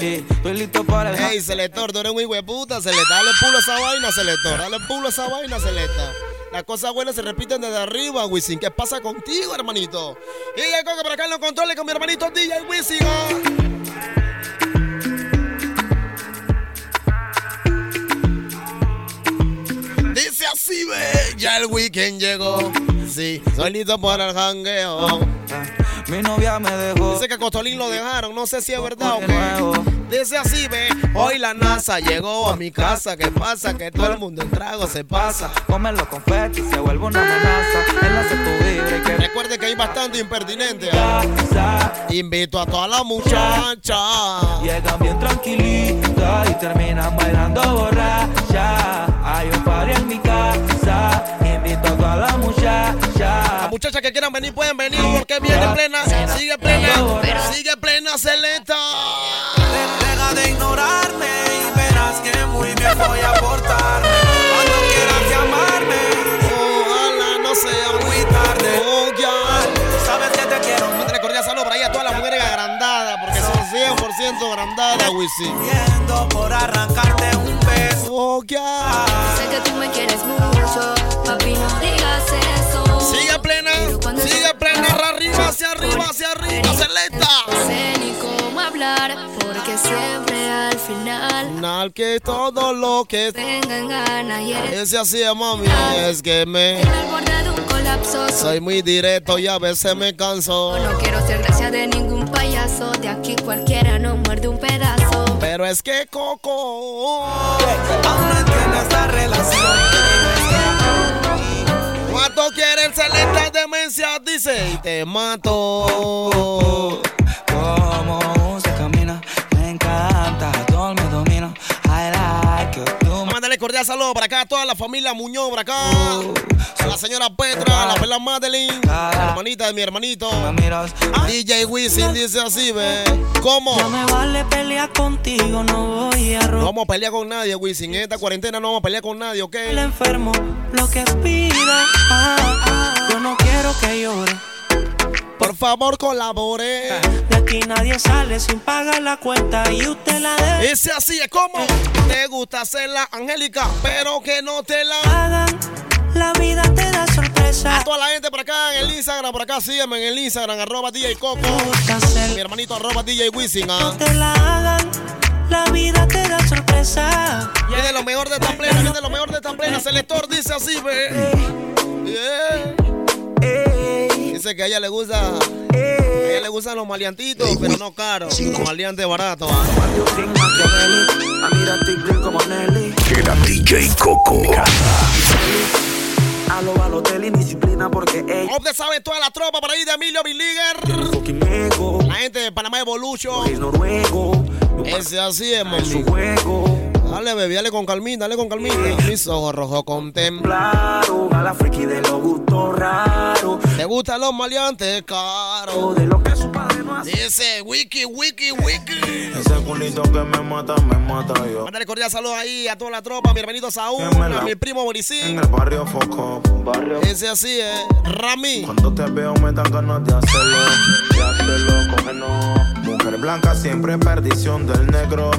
Speaker 3: Ey, selector, tú eres un hijo de puta, selector. Dale pulo a esa vaina, selector. Dale pulo a esa vaina, selecta. Las cosas buenas se repiten desde arriba, Wisin. ¿Qué pasa contigo, hermanito? Y ya coge para acá en los controles con mi hermanito DJ Wisin. El weekend llegó. Sí, soy listo para el jangueo.
Speaker 25: Mi novia me dejó.
Speaker 3: Dice que a Costolín lo dejaron, no sé si es verdad o qué. Dice así, ve, hoy la NASA llegó a mi casa. ¿Qué pasa? Que todo el mundo en trago se pasa.
Speaker 25: Come los confetis, se vuelve una amenaza. Enlace tu vibra y que
Speaker 3: Recuerde que hay bastante impertinente. Invito a toda la muchacha.
Speaker 25: Llegan bien tranquilitas y terminan bailando borracha. Hay un party en mi casa. Invito a toda la muchacha.
Speaker 3: Las muchachas que quieran venir pueden venir porque viene plena, sigue plena, sigue plena, celeta.
Speaker 7: De ignorarme y verás que muy bien voy a portarme. Cuando quieras llamarme,
Speaker 3: ojalá no sea
Speaker 7: muy tarde.
Speaker 3: Oh, ya.
Speaker 7: Sabes que te quiero.
Speaker 3: Mándale cordial saludo para ahí a todas las mujeres agrandadas porque son 100% agrandadas, Wisin.
Speaker 7: Viendo por arrancarte un beso.
Speaker 3: Oh, ya.
Speaker 4: Sé que tú me quieres mucho, papi, no digas eso.
Speaker 3: Sigue plena, sigue plena, arriba, hacia arriba, hacia arriba, celeta.
Speaker 4: Hablar, porque siempre al final
Speaker 3: Final que todo lo que
Speaker 4: tengan ganas y eres
Speaker 3: ese así es mami, es que me
Speaker 4: al borde de un colapso.
Speaker 3: soy muy directo y a veces me canso.
Speaker 4: No quiero ser gracia de ningún payaso, de aquí cualquiera no muerde un pedazo.
Speaker 3: Pero es que Coco
Speaker 7: Aún no entiendes la relación.
Speaker 3: ¿Cuánto quiere el celesta demencia? Dice y te mato.
Speaker 25: Como
Speaker 3: cordial saludo para acá a toda la familia Muñoz, para acá. A la señora Petra, a la pela Madeline, la hermanita de mi hermanito.
Speaker 25: miras.
Speaker 3: DJ Wisin dice así, ve. ¿Cómo?
Speaker 25: No me vale pelear contigo, no voy a
Speaker 3: No
Speaker 25: robar.
Speaker 3: vamos a pelear con nadie, Wisin. En esta cuarentena no vamos a pelear con nadie, ¿ok?
Speaker 25: El enfermo, lo que pida. Ah, ah, yo no quiero que llore.
Speaker 3: Por favor, colabore.
Speaker 25: De aquí nadie sale sin pagar la cuenta y usted la debe.
Speaker 3: Ese así es como te gusta hacerla, Angélica, pero que no te la
Speaker 25: hagan. La vida te da sorpresa.
Speaker 3: A toda la gente por acá en el Instagram, por acá sígueme en el Instagram, arroba DJ Coco. Mi hermanito arroba DJ Wisin. ah.
Speaker 25: No te la hagan. La vida te da sorpresa.
Speaker 3: Viene lo mejor de esta plena, viene lo mejor de esta plena. Selector dice así, ve. Yeah. Dice que a ella le gusta. A ella le gustan los maleantitos, pero no caros. Los maleantes baratos.
Speaker 1: Queda DJ Coco.
Speaker 16: A lo Balotelli, disciplina porque
Speaker 3: sabe toda la tropa por ahí de Emilio Biliger. La gente de Panamá Evolution.
Speaker 16: Es noruego.
Speaker 3: Ese así es,
Speaker 16: juego.
Speaker 3: Dale, bebé, dale con calmita, dale con calmita. Mis ojos rojos contemplan.
Speaker 16: Claro, a la friki de los gustos raros.
Speaker 3: Te gustan los maleantes caros.
Speaker 16: De lo que su padre no hace.
Speaker 3: Dice Wiki, Wiki, Wiki.
Speaker 5: Ese culito que me mata, me mata yo.
Speaker 3: Mándale cordial saludos ahí a toda la tropa, a mi hermanito Saúl,
Speaker 5: la-
Speaker 3: a mi primo
Speaker 5: En
Speaker 3: Borisín.
Speaker 5: el barrio Foco. Barrio.
Speaker 3: Ese así es, Rami.
Speaker 5: Cuando te veo me dan ganas de hacerlo. De hacerlo, cógenos. Mujer blanca siempre perdición del negro.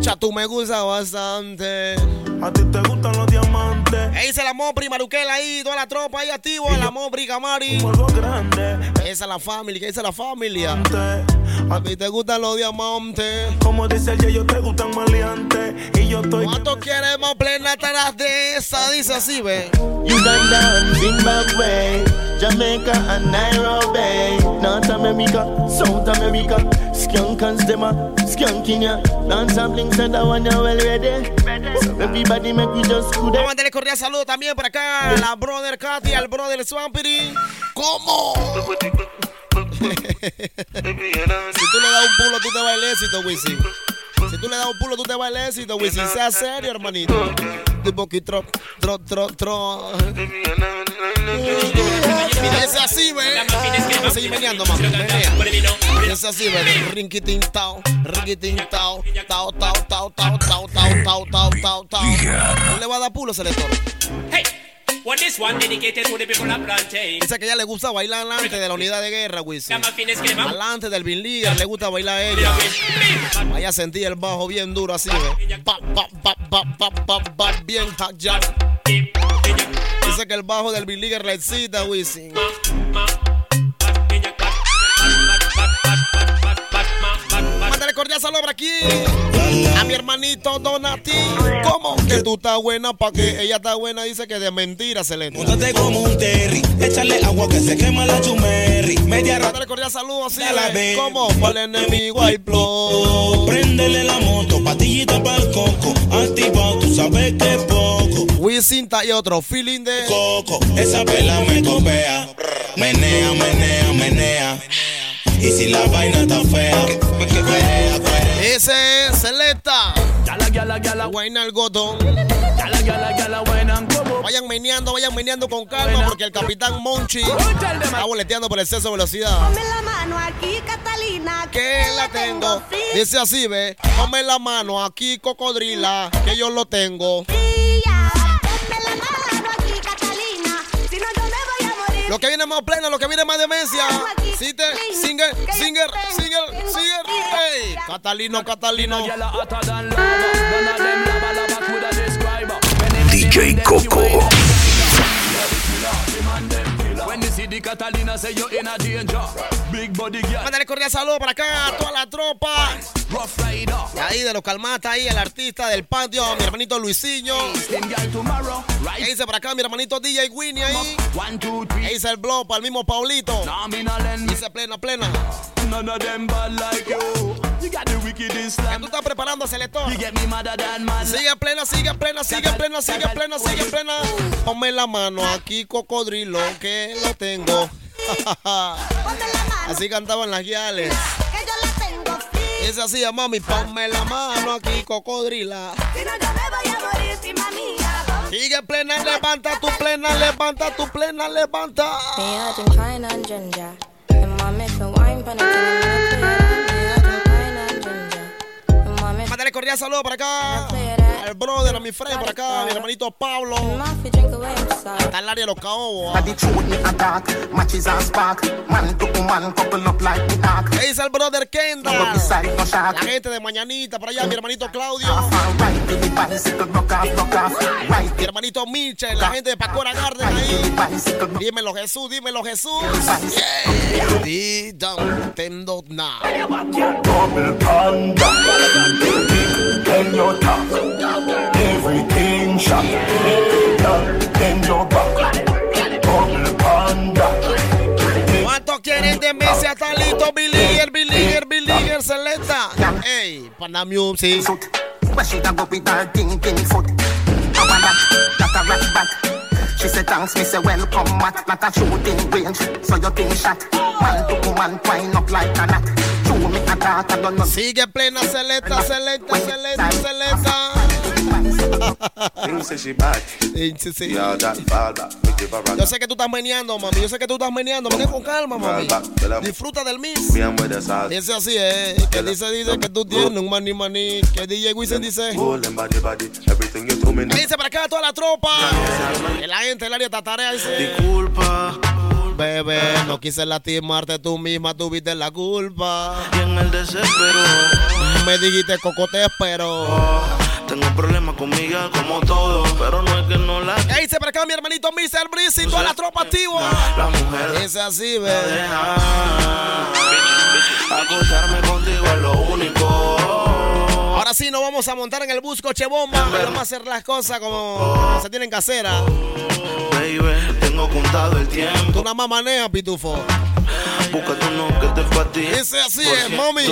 Speaker 3: Ya tú me gusta bastante.
Speaker 5: A ti te gustan los diamantes.
Speaker 3: Ahí dice la Mopri, Maruquela ahí, toda la tropa ahí activo, la Mopri, Camari.
Speaker 5: Grande.
Speaker 3: Esa es la familia, que dice la familia. A ti te gustan los diamantes.
Speaker 5: Como dice el yo te gustan maleantes. Y yo estoy.
Speaker 3: ¿Cuánto queremos plena atrás de esa? Dice así, ve.
Speaker 26: Uganda, Zimbabwe, Jamaica and Nairobi, North America, South America, dance and blinks
Speaker 3: Vamos a darle cordial saludo también por acá a la brother Katy, al brother Swampiri. ¿Cómo? si tú le das un pulo, tú te vas al éxito, Wisin. Si tú le das un pulo, tú te vas al éxito, Wisin. Sea serio, hermanito. Tipo que tro, tro, tro, tro. Mira, ese así, a seguir meneando, mami. Ese así, ve. Rinquitín, tao. Rinquitín, tao. Tao, tao, tao, tao, tao, tao, tao, tao, tao, tao. No le va a dar pulo, selector.
Speaker 27: Hey, what this
Speaker 3: Dice que ella le gusta bailar alante de la unidad de guerra, Wisin. Alante del Bin Leader, le gusta bailar a ella. Vaya sentí el bajo bien duro así, ¿ve? Pa, pa, pa, bien. Dice que el bajo del Bin Leader le excita, Wisin. Aquí a mi hermanito Donati. ¿Cómo? Que tú estás buena para que ella está buena. Dice que de mentira se le
Speaker 28: Móntate como un terry, échale agua que se quema la chumerri. Media rata,
Speaker 3: cordial saludo así. Ve. ¿Cómo? Para el enemigo hay flow.
Speaker 28: préndele la moto, patillita pa'l coco. Activado, tú sabes que es poco.
Speaker 3: Wisin y otro feeling de
Speaker 28: Coco, esa pela me copea. Menea, menea, menea. Y si la vaina está fea, que cuerea, cuerea.
Speaker 3: Ese es Selecta.
Speaker 17: Gala, gala, gala,
Speaker 3: Guayna el gotón.
Speaker 17: gala, gala, gala, buena.
Speaker 3: Vayan meneando, vayan meneando con calma porque el capitán Monchi está boleteando por exceso de velocidad.
Speaker 23: Ponme la mano aquí, Catalina.
Speaker 3: Que la tengo. Dice así, ve. Ponme la mano aquí, cocodrila, que yo lo tengo. Lo que viene más plena, lo que viene más demencia. Cite, singer, singer, singer, singer. Hey, Catalino, Catalino.
Speaker 17: Gala hotter you you Catalina say you're in a danger Big body girl
Speaker 3: Mándale cordial saludo para acá a toda la tropa.
Speaker 17: Rough rider
Speaker 3: Y ahí de los calmata, ahí el artista del patio, mi hermanito Luisinho. Ahí dice para acá mi hermanito DJ Winnie ahí. Ahí dice el blog para el mismo Paulito. Dice plena, plena.
Speaker 17: None of them bad like you You got the wickedest
Speaker 3: Ya
Speaker 17: slam
Speaker 3: tú estás preparando, selector.
Speaker 17: You get me madder than man
Speaker 3: Sigue plena, sigue plena, sigue plena, sigue plena, sigue plena. Ponme la mano aquí, cocodrilo, que lo tengo.
Speaker 23: Ponme la mano
Speaker 3: Así cantaban las guiales.
Speaker 23: que yo la tengo.
Speaker 3: Así, mami, ponme la mano aquí, cocodrila.
Speaker 23: Si no, yo me voy a morir, mía. Ponme
Speaker 3: Sigue plena, levanta tu plena, levanta tu plena, levanta.
Speaker 4: Me Argentine and ginger.
Speaker 3: Mándale cordial saludo para acá el brother, a mi friend por acá, mi hermanito Pablo. Está el área de los caobos.
Speaker 29: Ah.
Speaker 3: ¿Qué dice el brother Kendall? La gente de Mañanita, por allá, mi hermanito Claudio. Mi hermanito Michel, la gente de Pacora Garden ahí. Dímelo Jesús, dímelo Jesús. Yeah. Nintendo now. then you
Speaker 29: top. Everything shot. Then your back. Bubble panda. ¿Cuántos quieren de Messi a Talito? Belieger, Belieger, Belieger, Selecta.
Speaker 3: Ey, Panda Music.
Speaker 30: But she da go with her ding ding foot. How a rat, that a rat bat. She say thanks, me say welcome, Matt. Not a shooting range, so your thing shot. Man to woman, twine up like a gnat.
Speaker 3: Sigue plena, selecta, selecta, selecta, selecta. Yo sé que tú estás meneando, mami. Yo sé que tú estás meneando. Ven con calma, mami. Disfruta del
Speaker 5: sauce.
Speaker 3: Dice así, eh. Que dice, dice que tú tienes un maní maní. Que DJ Wisin dice.
Speaker 5: Hold them body, body. Everything you do me
Speaker 3: ¿Qué dice para acá toda la tropa? La gente del área tatarea dice.
Speaker 5: Disculpa.
Speaker 3: Bebé, no quise lastimarte tú misma, tuviste la culpa.
Speaker 5: Y en el desespero.
Speaker 3: Me dijiste coco te espero.
Speaker 5: Tengo problemas conmigo como todo, pero no es que no la
Speaker 3: ¿Qué dice para acá mi hermanito Mr. Breezy? Toda la tropa activa.
Speaker 5: La mujer
Speaker 3: Dice así, bebé.
Speaker 5: acostarme contigo es lo único.
Speaker 3: Ahora sí, nos vamos a montar en el bus coche bomba. Vamos a hacer las cosas como se tienen que hacer. ¿ah?
Speaker 5: Baby, tengo contado el tiempo.
Speaker 3: Tú nada más manejas, pitufo.
Speaker 5: Búscate uno que te fatigue.
Speaker 3: Dice así, es,
Speaker 5: cierto,
Speaker 3: mami.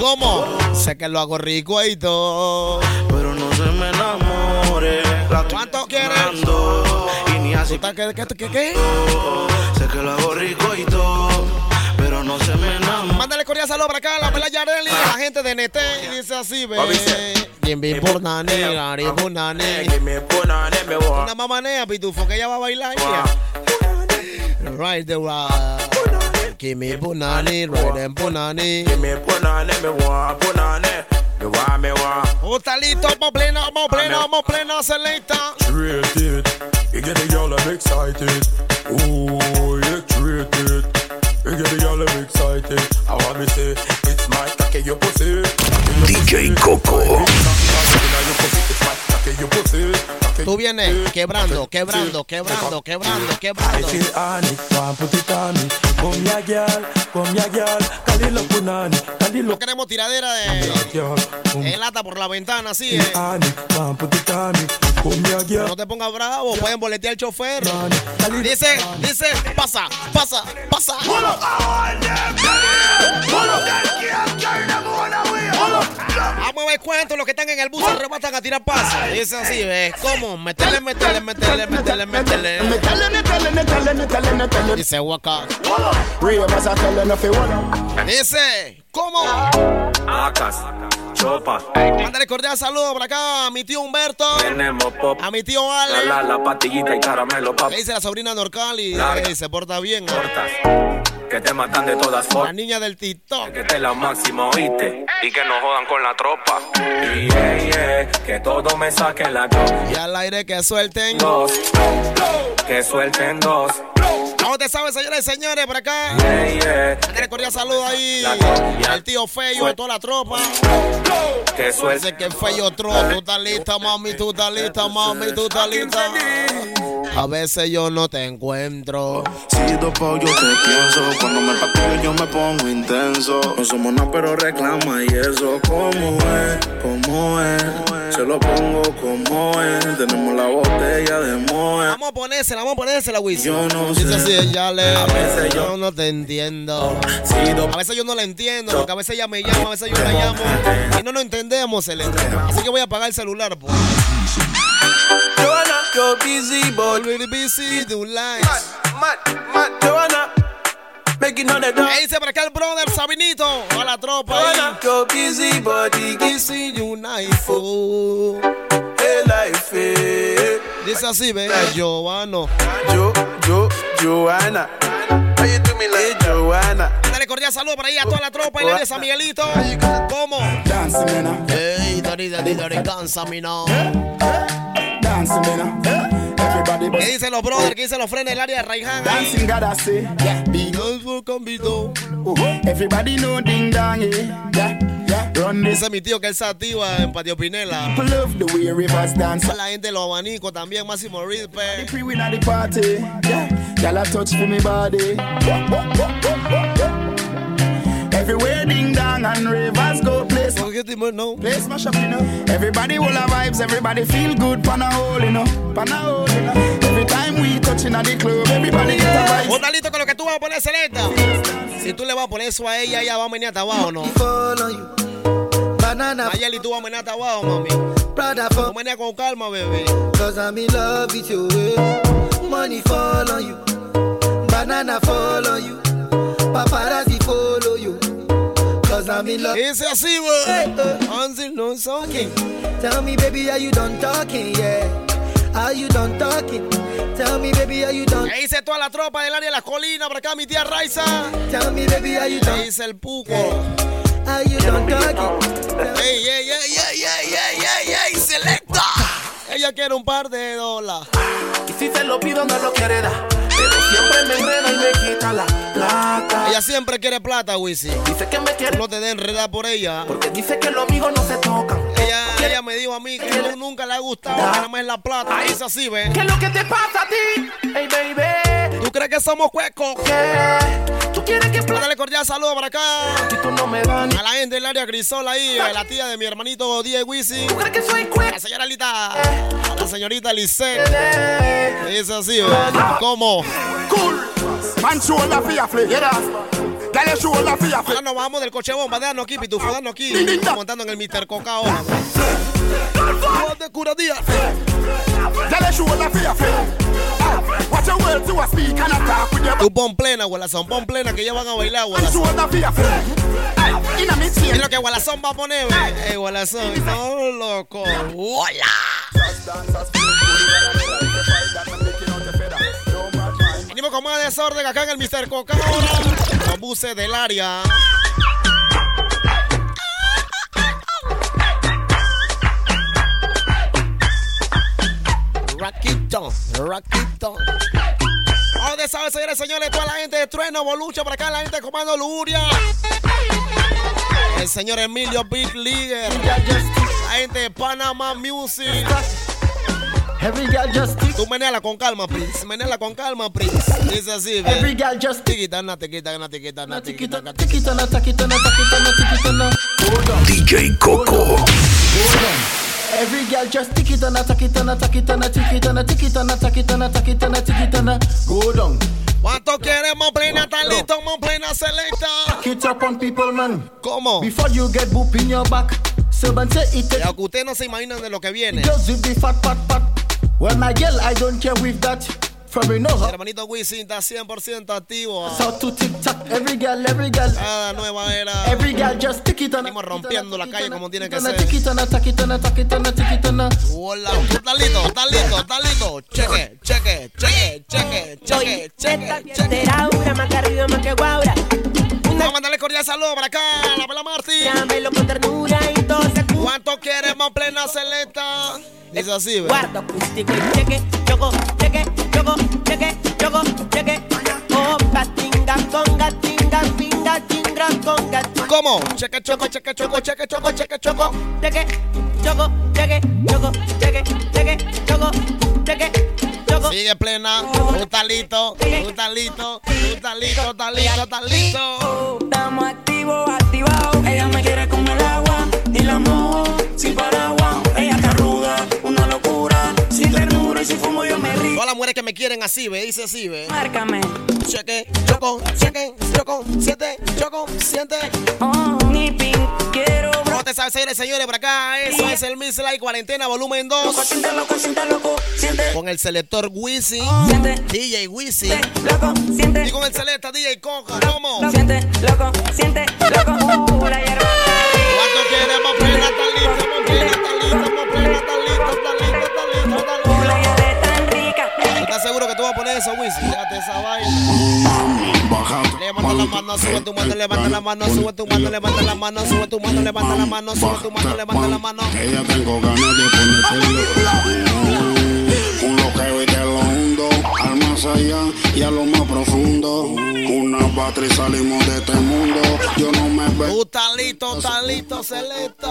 Speaker 3: ¿Cómo? Sé que lo hago rico y todo.
Speaker 5: Pero no se me enamore. La
Speaker 3: ¿Cuánto quieres?
Speaker 5: Y ni así.
Speaker 3: ¿Qué, qué, qué, qué?
Speaker 5: Sé que lo hago rico y todo. No se me.
Speaker 3: Mándale cordial saludo para acá a la Pela Yareli, a la gente de NT. Y dice así, bebé. Bien, bien, por nani, nani, por nani. Una mamá nea, pitufo, que ella va a bailar. Right the right. Give me punani, right and punani. Give me punani, me punani. Me want, me want. Está listo, vamos pleno, vamos pleno, vamos pleno, selecta.
Speaker 31: Treated, you get the girl I'm excited. Ooh, you treated. You
Speaker 1: DJ Coco.
Speaker 3: Tú vienes quebrando, quebrando, quebrando, quebrando,
Speaker 31: I
Speaker 3: quebrando. No queremos tiradera de, de lata por la ventana, así eh. No te pongas bravo, pueden boletear al chofer. Dice, dice, pasa, pasa, pasa. Vamos a ver cuántos los que están en el bus se arrebatan a tirar pasos. Dice así, ¿ves? ¿Cómo? Métele, métele, métele, métele, métele. Dice Waka. Dice, ¿cómo?
Speaker 13: Acas, chopa,
Speaker 3: Mándale cordial saludo por acá a mi tío Humberto,
Speaker 13: tenemos pop,
Speaker 3: a mi tío
Speaker 13: la
Speaker 3: Ale.
Speaker 13: la la pastillita y caramelo, pap,
Speaker 3: dice la sobrina Norcali,
Speaker 13: Larga.
Speaker 3: eh, se porta bien.
Speaker 13: cortas, que te matan de todas
Speaker 3: La
Speaker 13: formas,
Speaker 3: niña del TikTok.
Speaker 13: que te la máxima, oíste, y que no jodan con la tropa, y yeah, yeah, que todo me saque la
Speaker 3: Y al aire que suelten.
Speaker 13: dos, que suelten dos,
Speaker 3: ¿Cómo te sabes, señores y señores? Por acá.
Speaker 13: yeah, yeah,
Speaker 3: cordial saludo ahí al tío Feyo, a toda la tropa.
Speaker 13: que
Speaker 3: Dice que Feyo otro. Tú estás lista, mami, tú estás lista, mami, tú estás lista. A veces yo no te encuentro.
Speaker 5: Si dopo yo te pienso, cuando me patillo yo me pongo intenso. No somos nada pero reclama y eso, ¿cómo es? ¿Cómo es? Se lo pongo como es. Tenemos la botella de Moe.
Speaker 3: Vamos a ponérsela, vamos a ponérsela, Wisin.
Speaker 5: Yo no
Speaker 3: Dice
Speaker 5: sé.
Speaker 3: así, ya le.
Speaker 5: A veces yo-
Speaker 3: yo no te entiendo.
Speaker 5: Si
Speaker 3: A veces yo no la entiendo, porque a veces ella me llama, a veces yo la llamo. Y no nos entendemos, Selena. Así que voy a apagar el celular, pues.
Speaker 5: Joanna, you're busy, but
Speaker 3: Really busy, do life.
Speaker 5: mad, mad, Joanna. Making on the dance.
Speaker 3: ¿Qué dice por acá el brother Sabinito? A la tropa
Speaker 5: Joanna,
Speaker 3: ahí.
Speaker 5: you're busy, body,
Speaker 3: Busy United.
Speaker 5: hey, life, eh.
Speaker 3: Dice así, ve. Giovano.
Speaker 5: Jo, Jo, Joanna. How you do me like hey, Joanna?
Speaker 3: Dale cordial saludo por ahí a toda la tropa y de San Miguelito. ¿Cómo?
Speaker 30: Now.
Speaker 3: Hey, danza.
Speaker 30: Dancing, me now. Everybody
Speaker 3: ¿Qué dicen los brothers? ¿Qué dicen los frenes del área de ahí?
Speaker 30: dancing, gotta say.
Speaker 3: Girls will come be.
Speaker 30: Everybody know ding dong, yeah. Yeah. Run this.
Speaker 3: Dice mi tío que él se activa en Patio Pinela.
Speaker 30: Love the way rivers dance.
Speaker 3: La gente de los abanicos también, Máximo
Speaker 30: The
Speaker 3: Rizpe.
Speaker 30: pre win at the party. Yeah, y'all touch for me body. Everywhere ding dong and rivers go place.
Speaker 3: no.
Speaker 30: Place mash up, you know. Everybody will have vibes, everybody feel good, pan a hole, you know. Pan a hole, you know. Every time we touching at the club, everybody get a vibe.
Speaker 3: ¿Vos listo con lo que tú vas a poner, Celeta? Si tú le vas a poner eso a ella, ella va a venir hasta abajo, ¿no?
Speaker 30: Banana.
Speaker 3: Mayeli, tú vas a menear abajo, mami.
Speaker 30: Prada for.
Speaker 3: Menea con calma, bebé.
Speaker 30: Cause I'm in love with you. eh. Money fall on you. Banana fall on you. Paparazzi follow you. Cause I'm in love.
Speaker 3: Ese así, güey. Until no talking.
Speaker 30: Tell me, baby, are you done talking? Yeah. Are you done talking? Tell me, baby, are you done?
Speaker 3: ¿Qué dice toda la tropa del área de las colinas? Por acá, mi tía Raiza.
Speaker 30: Tell me, baby, are you
Speaker 3: ¿Qué
Speaker 30: done?
Speaker 3: dice el puco?
Speaker 30: Are you done talking?
Speaker 3: Ey, ey, ey, ey, ey, ey, ey, ey, selecta. Ella quiere un par de dólares.
Speaker 24: Y si se lo pido, no lo quiere dar. Pero siempre me enreda y me quita la plata.
Speaker 3: Ella siempre quiere plata, Wisi.
Speaker 24: Dice que me quiere.
Speaker 3: No te den enredar por ella.
Speaker 24: Porque dice que los amigos no se tocan.
Speaker 3: Ella, ella me dijo a mí que no- nunca le ha gustado, nada más es la plata. Es así, ¿ves?
Speaker 24: ¿Qué es lo que te pasa a ti? Hey, baby.
Speaker 3: ¿Tú crees que somos cuecos?
Speaker 24: ¿Qué? ¿Tú quieres que
Speaker 3: Dale cordial saludo para acá.
Speaker 24: Si tú no me
Speaker 3: A la gente del área Grisol ahí, a la tía de mi hermanito Diego Wisi. La señora Lita, a la señorita Lisette. Es así, ¿ves? ¿Cómo?
Speaker 32: Cool. Man show la fia. Dale show la fia.
Speaker 3: Ahora nos vamos del coche bomba, déjanos aquí, pitufo, déjanos aquí. Montando en el Mr. Coca ahora. de curadía.
Speaker 32: Dale show la fia Watch your words a speak and attack with your
Speaker 3: Tú pon plena, Gualazón, pon plena que ya van a bailar, Gualazón.
Speaker 32: a
Speaker 3: Es lo que Gualazón va a poner, ve. Eh, Gualazón, no, loco. ¡Hola! Venimos con más desorden acá en el Mr. Coca. Los buses del área. Raquito, Raquito. ¿Dónde sabe, señores, señores? Toda la gente de Trueno, Bolucha, por acá la gente de Comando Luria. El señor Emilio Big Leaguer. La gente de Panama Music.
Speaker 30: Every girl just tick.
Speaker 3: Tú meneala con calma, Prince. Meneala con calma, Prince. Dice así, ve.
Speaker 30: Every girl just tick.
Speaker 3: Tiquita, na, tiquita, na, tiquita, na, tiquita, na,
Speaker 30: Tikitana, takitana, takitana, tikitana. Hold on.
Speaker 1: DJ Coco.
Speaker 30: Hold on. Every girl just tick it on a it on a it on a tick it on a tick it on a it on a it on a tick it on a go down.
Speaker 3: ¿Cuánto queremos plena, talito, mo plena, selecta?
Speaker 30: Tack it up on people, man.
Speaker 3: ¿Cómo?
Speaker 30: Before you get boop in your back. Servant say it
Speaker 3: Ya que ustedes no se imaginan de lo que viene.
Speaker 30: Girls with the fat, fat, fat. Well, my girl, I don't care with that. How,
Speaker 3: hermanito Wisin está 100% activo.
Speaker 30: how to tick tock. Every girl, every girl.
Speaker 3: Cada nueva era.
Speaker 30: Every girl just tick it on a
Speaker 3: Venimos rompiendo la calle como tiene que ser. Hola, ¿tú estás listo? ¿Estás listo? ¿Estás listo? Cheque, cheque, cheque, cheque, cheque, cheque, cheque.
Speaker 33: Más que arriba, más que guaura.
Speaker 3: Vamos a mandarle cordial saludo para acá, la Pela Marti.
Speaker 33: Dámelo con ternura
Speaker 3: ¿Cuánto queremos plena selecta? Es así, ¿verdad?
Speaker 33: Guardo acústico y cheque, choco, cheque, choco, cheque, choco, cheque. Opa, tinga, conga, tinga, tinga, tinga, conga.
Speaker 3: ¿Cómo? Cheque, choco, cheque, choco, cheque, choco, cheque, choco.
Speaker 33: Cheque, choco, cheque, choco, cheque, cheque, choco, cheque.
Speaker 3: Sigue plena, tú estás listo, tú estás listo, tú listo, estás listo.
Speaker 33: Estamos activos, activados. Ella me quiere
Speaker 3: Todas las mujeres que me quieren así, ve, dice así, ve.
Speaker 33: Márcame.
Speaker 3: Cheque, choco, cheque, choco, siete, choco, siete.
Speaker 33: Oh, ni pin, quiero bro.
Speaker 3: ¿Cómo te sabes, señores, señores? Por acá, eso es el Miss Like Cuarentena, volumen 2.
Speaker 33: Loco, siente loco, siente loco, siente
Speaker 3: Con el selector Wisi,
Speaker 33: Siente.
Speaker 3: DJ Wisi.
Speaker 33: loco, siente
Speaker 3: Y con el selecta DJ Coca, ¿cómo?
Speaker 33: Siente loco, siente loco. Uh, la hierba.
Speaker 3: ¿Cuánto queremos plena? ¿Estás listo? ¿Mo plena? ¿Estás seguro que tú vas a poner eso, Wisi? Déjate esa vaina. Levanta la mano, sube tu mano, levanta la mano, sube tu mano, levanta la mano, sube tu mano, levanta la mano, sube tu mano, levanta la mano.
Speaker 34: Ella tengo ganas de ponerte un loqueo y te lo hundo al más allá y a lo más profundo. Una patria y salimos de este mundo. Yo no me veo.
Speaker 3: Tú estás listo, selecta.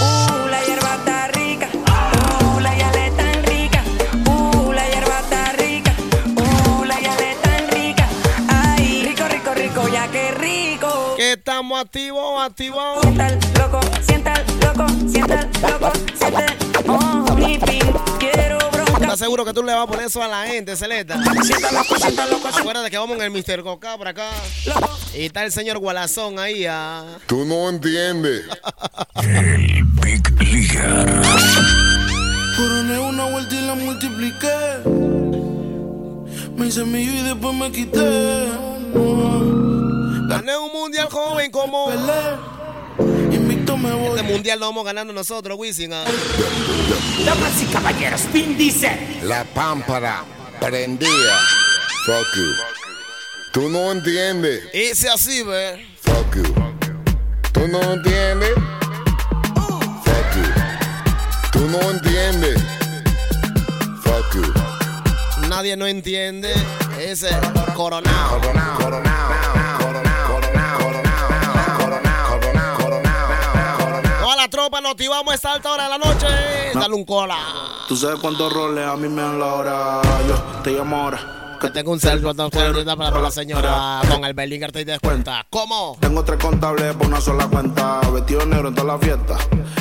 Speaker 33: Uh, la hierba
Speaker 3: estamos activos, activos.
Speaker 33: Sienta el loco, sienta el loco, sienta el loco, siente. Oh, mi pin, quiero bronca.
Speaker 3: estás seguro que tú le vas a poner eso a la gente, Celeta? Acuérdate que vamos en el Mr. Coca por acá. Y está el señor Gualazón ahí. ah.
Speaker 35: Tú no entiendes.
Speaker 1: El Big Leaguer.
Speaker 24: Coroné una vuelta y la multipliqué. Me hice mío y después me quité.
Speaker 3: Gané un mundial joven como. Este mundial lo vamos ganando nosotros, Wisin. ah.
Speaker 27: Damas y caballeros, Vin dice.
Speaker 35: La pámpara prendía. Fuck you. Tú no entiendes.
Speaker 3: Ese así, ve.
Speaker 35: Fuck you. Tú no entiendes. Fuck you. Tú no entiendes. Fuck you.
Speaker 3: Nadie no entiende. Ese coronado. Toda la activamos a esta alta hora de la noche. Dale un cola.
Speaker 24: Tú sabes cuántos roles a mí me dan la hora. Yo te llamo ahora.
Speaker 3: Que tengo un cel para la señora. Con el Bellinger te das cuenta. ¿Cómo?
Speaker 24: Tengo tres contables por una sola cuenta. Vestido negro en toda la fiesta.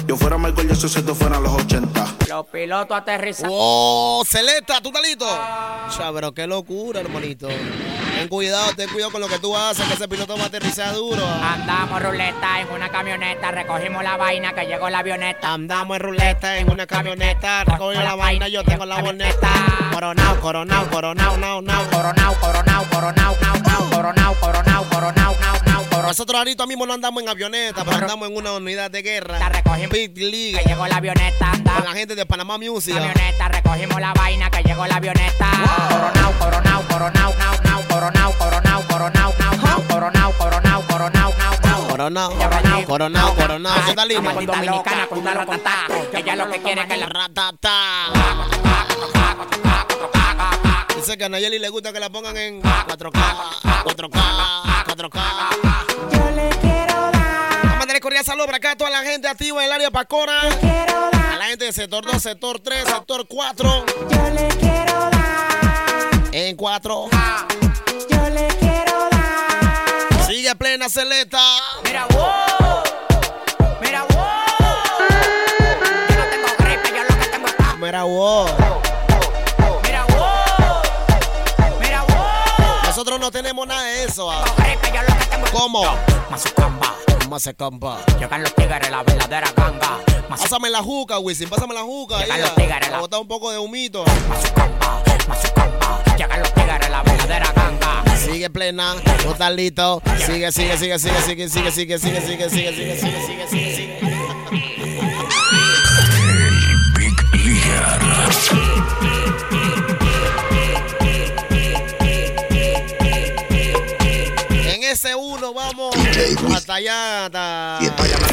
Speaker 24: Yo fuera Michael Jackson si esto fuera los 80.
Speaker 27: Los pilotos aterrizan.
Speaker 3: ¡Oh! Celeta, ¿tú? Ya, pero qué locura, hermanito. Ten cuidado, ten cuidado con lo que tú haces, que ese piloto va a aterrizar duro.
Speaker 27: Andamos ruleta en una camioneta, recogimos la vaina que llegó la avioneta.
Speaker 3: Andamos en ruleta en una camioneta, recogimos la vaina, yo tengo la boneta. Coronao, coronao, coronao, nao, nao.
Speaker 27: Coronao, coronao, coronao, nao, nao. Coronao, coronao, coronao, nao, nao.
Speaker 3: Nosotros ahorita mismo no andamos en avioneta, pero andamos en una unidad de guerra.
Speaker 27: La recogimos.
Speaker 3: Big League.
Speaker 27: Que llegó la avioneta.
Speaker 3: Con la gente de Panamá Music.
Speaker 27: Camioneta, recogimos la vaina que llegó la avioneta. Coronao, coronao, coronao, nao, nao. Coronao, coronao, coronao, nao, nao. Coronao, coronao, coronao, nao, nao.
Speaker 3: Coronao, coronao, coronao. ¿Qué tal, lindo?
Speaker 27: Con dominicana, con una ratata. Ella lo que quiere es que la
Speaker 3: ratata. Dice que a Nayeli le gusta que la pongan en 4K, 4K, 4K.
Speaker 33: Yo le quiero dar.
Speaker 3: Vamos a mandarle cordial saludo para acá a toda la gente activa en el área Pacora.
Speaker 33: Quiero dar.
Speaker 3: A la gente de sector 2, sector 3, sector 4.
Speaker 33: Yo le quiero dar.
Speaker 3: En 4. Sigue plena celeta.
Speaker 27: Mira, wow. Mira, wow. Yo no tengo gripe, yo lo que tengo es
Speaker 3: Mira, wow.
Speaker 27: Mira, wow. Mira, wow.
Speaker 3: Nosotros no tenemos nada de eso. ah.
Speaker 27: Gripe, yo lo que tengo es
Speaker 3: ¿Cómo?
Speaker 27: Mazucamba.
Speaker 3: Macecampa.
Speaker 27: Llegan los tigres, la verdadera ganga.
Speaker 3: Pásame la juca, Wisin. Pásame la juca.
Speaker 27: Llegan los
Speaker 3: ah.
Speaker 27: tigres, la-
Speaker 3: botar un poco de humito.
Speaker 27: Llegan los tigres, la verdadera ganga.
Speaker 3: Sigue plena, no estás listo. Sigue, sigue, sigue, sigue, sigue, sigue, sigue, sigue, sigue, sigue, sigue, sigue, sigue, sigue, sigue.
Speaker 1: Big Leaguer.
Speaker 3: En ese uno vamos hasta allá, hasta, hasta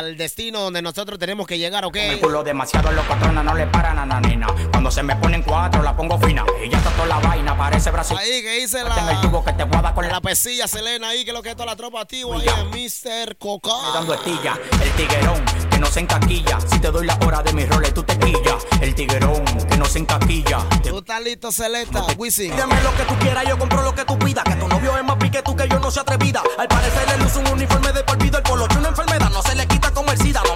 Speaker 3: el destino donde nosotros tenemos que llegar, ¿ok?
Speaker 27: El culo demasiado los patrones no le paran a la nena. Cuando se me ponen cuatro la pongo fina. Y ya está toda la vaina, parece Brasil.
Speaker 3: Ahí que dice
Speaker 27: En el tubo que te guarda con
Speaker 3: la,
Speaker 27: la
Speaker 3: la pesilla Selena ahí, que es lo que es toda la tropa activa ahí en Mr. Coca.
Speaker 27: dando estilla. El tiguerón que no se encaquilla. Si te doy la hora de mis roles, tú te quillas. El tiguerón que no se encaquilla.
Speaker 3: ¿Tú estás listo, Celeta? Wisin.
Speaker 36: Pídeme lo que tú quieras, yo compro lo que tú pidas. Que tu novio es más pique tú que yo no se atrevida. Al parecer le luce un uniforme de por vida. El polocho una enfermedad, no se le quita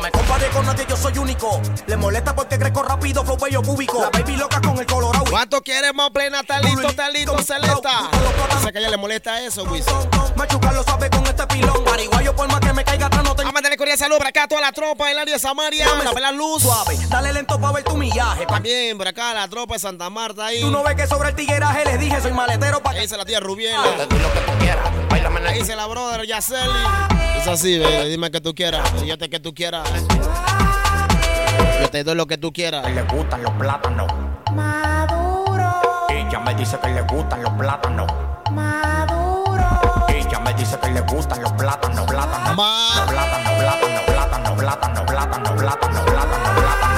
Speaker 36: me compare con nadie, yo soy único. Le molesta porque crezco rápido, flow bello cúbico. La baby loca con el colorado.
Speaker 3: ¿Cuánto quieres más plena? ¿Está listo? ¿Está listo, Celeta? Sé que a ella le molesta eso, Wisin.
Speaker 36: Machuca lo sabe con este pilón. Pariguayo por más que me caiga atrás no tengo.
Speaker 3: Vamos a cordial salud para acá a toda la tropa del área de Samaria. La vela luz.
Speaker 36: Suave, dale lento pa' ver tu millaje.
Speaker 3: También por acá la tropa de Santa Marta ahí.
Speaker 36: Tú no ves que sobre el tigueraje les dije, soy maletero pa'
Speaker 3: Ahí
Speaker 36: que
Speaker 3: dice la tía Rubiela.
Speaker 36: en
Speaker 3: Ahí dice la brother Yaceli. Es así, baby. Dime que tú quieras. Yo te que tú quieras. Yo te doy lo que tú quieras.
Speaker 27: Le gustan los plátanos.
Speaker 33: Maduro.
Speaker 27: Ella me dice que le gustan los plátanos.
Speaker 33: Maduro.
Speaker 27: Ella me dice que le gustan los plátanos. Plátanos.
Speaker 3: Ma-
Speaker 27: Plátano, plátano, plátano, plátano, plátano, plátano, plátano, plátano, plátano, plátano,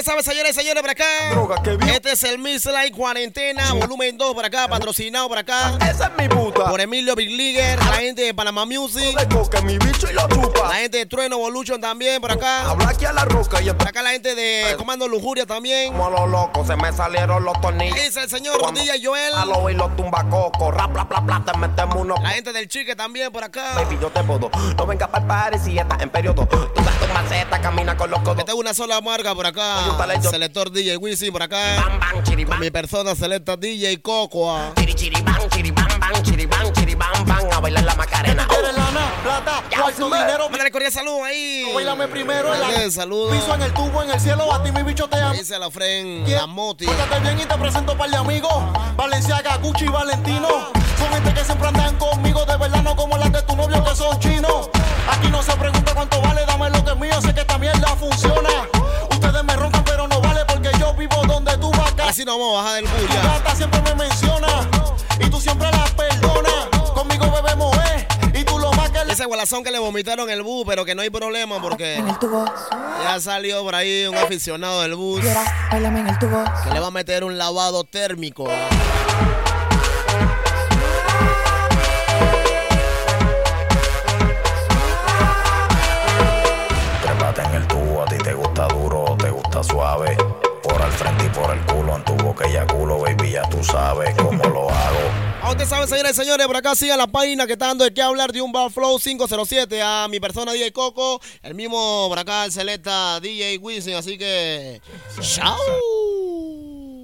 Speaker 3: A sabe, señores y señores, por acá. Este es el Miss Light Cuarentena, volumen 2 por acá, patrocinado por acá.
Speaker 36: Esa es mi puta.
Speaker 3: Por Emilio Big Leaguer, la gente de Panamá Music.
Speaker 36: mi bicho y lo chupa.
Speaker 3: La gente de Trueno Evolution también por acá.
Speaker 36: Habla aquí a la roca y
Speaker 3: Por acá la gente de Comando Lujuria también.
Speaker 36: Como los locos se me salieron los tornillos.
Speaker 3: Es el señor Rodilla Joel.
Speaker 36: Halo y los tumbacoco. Rap, bla, bla, bla, te metemos uno.
Speaker 3: La gente del Chique también por acá.
Speaker 36: Baby, yo te puedo. No vengas para el party si estás en periodo. Tú das tu maceta, camina con los codos.
Speaker 3: Que tengo una sola marca por acá.
Speaker 36: Un talento.
Speaker 3: Selector DJ Wisin por acá.
Speaker 36: Bam, bam, chiribam.
Speaker 3: Mi persona selecta DJ Cocoa.
Speaker 36: Chiri, chiribam, chiribam, bam, chiribam, chiribam, bam. A bailar la macarena.
Speaker 37: ¿Quieres lana, plata, cuarto, dinero?
Speaker 3: Mándale cordial salud ahí.
Speaker 37: Bailame primero
Speaker 3: Dale, saludo.
Speaker 37: piso en el tubo, en el cielo, a ti mi bicho te amo.
Speaker 3: Dice la Fren, la Moti.
Speaker 37: Bien y te presento un par de amigos. Valenciaga, Gucci y Valentino. Son gente que siempre andan conmigo, de verdad no como las de tu novio que son chinos. Aquí no se pregunta cuánto vale, dame lo que es mío, sé que esta mierda funciona.
Speaker 3: Así no vamos a bajar del
Speaker 37: Tu
Speaker 3: bulla.
Speaker 37: gata siempre me menciona y tú siempre la perdonas. Conmigo bebemos, eh, y tú lo más que le
Speaker 3: Ese gualazón que le vomitaron el bus, pero que no hay problema porque ya salió por ahí un aficionado del bus
Speaker 38: Bailame en el tubo.
Speaker 3: que le va a meter un lavado térmico.
Speaker 39: Trépate en el tubo, a ti te gusta duro, te gusta suave. Al frente y por el culo, en tu boca y culo, baby, ya tú sabes cómo lo hago.
Speaker 3: A usted sabe, señores y señores, por acá siga la página que está dando de qué hablar de un Bar Flow 507 a mi persona DJ Coco, el mismo por acá el Selecta DJ Wisin, así que chao.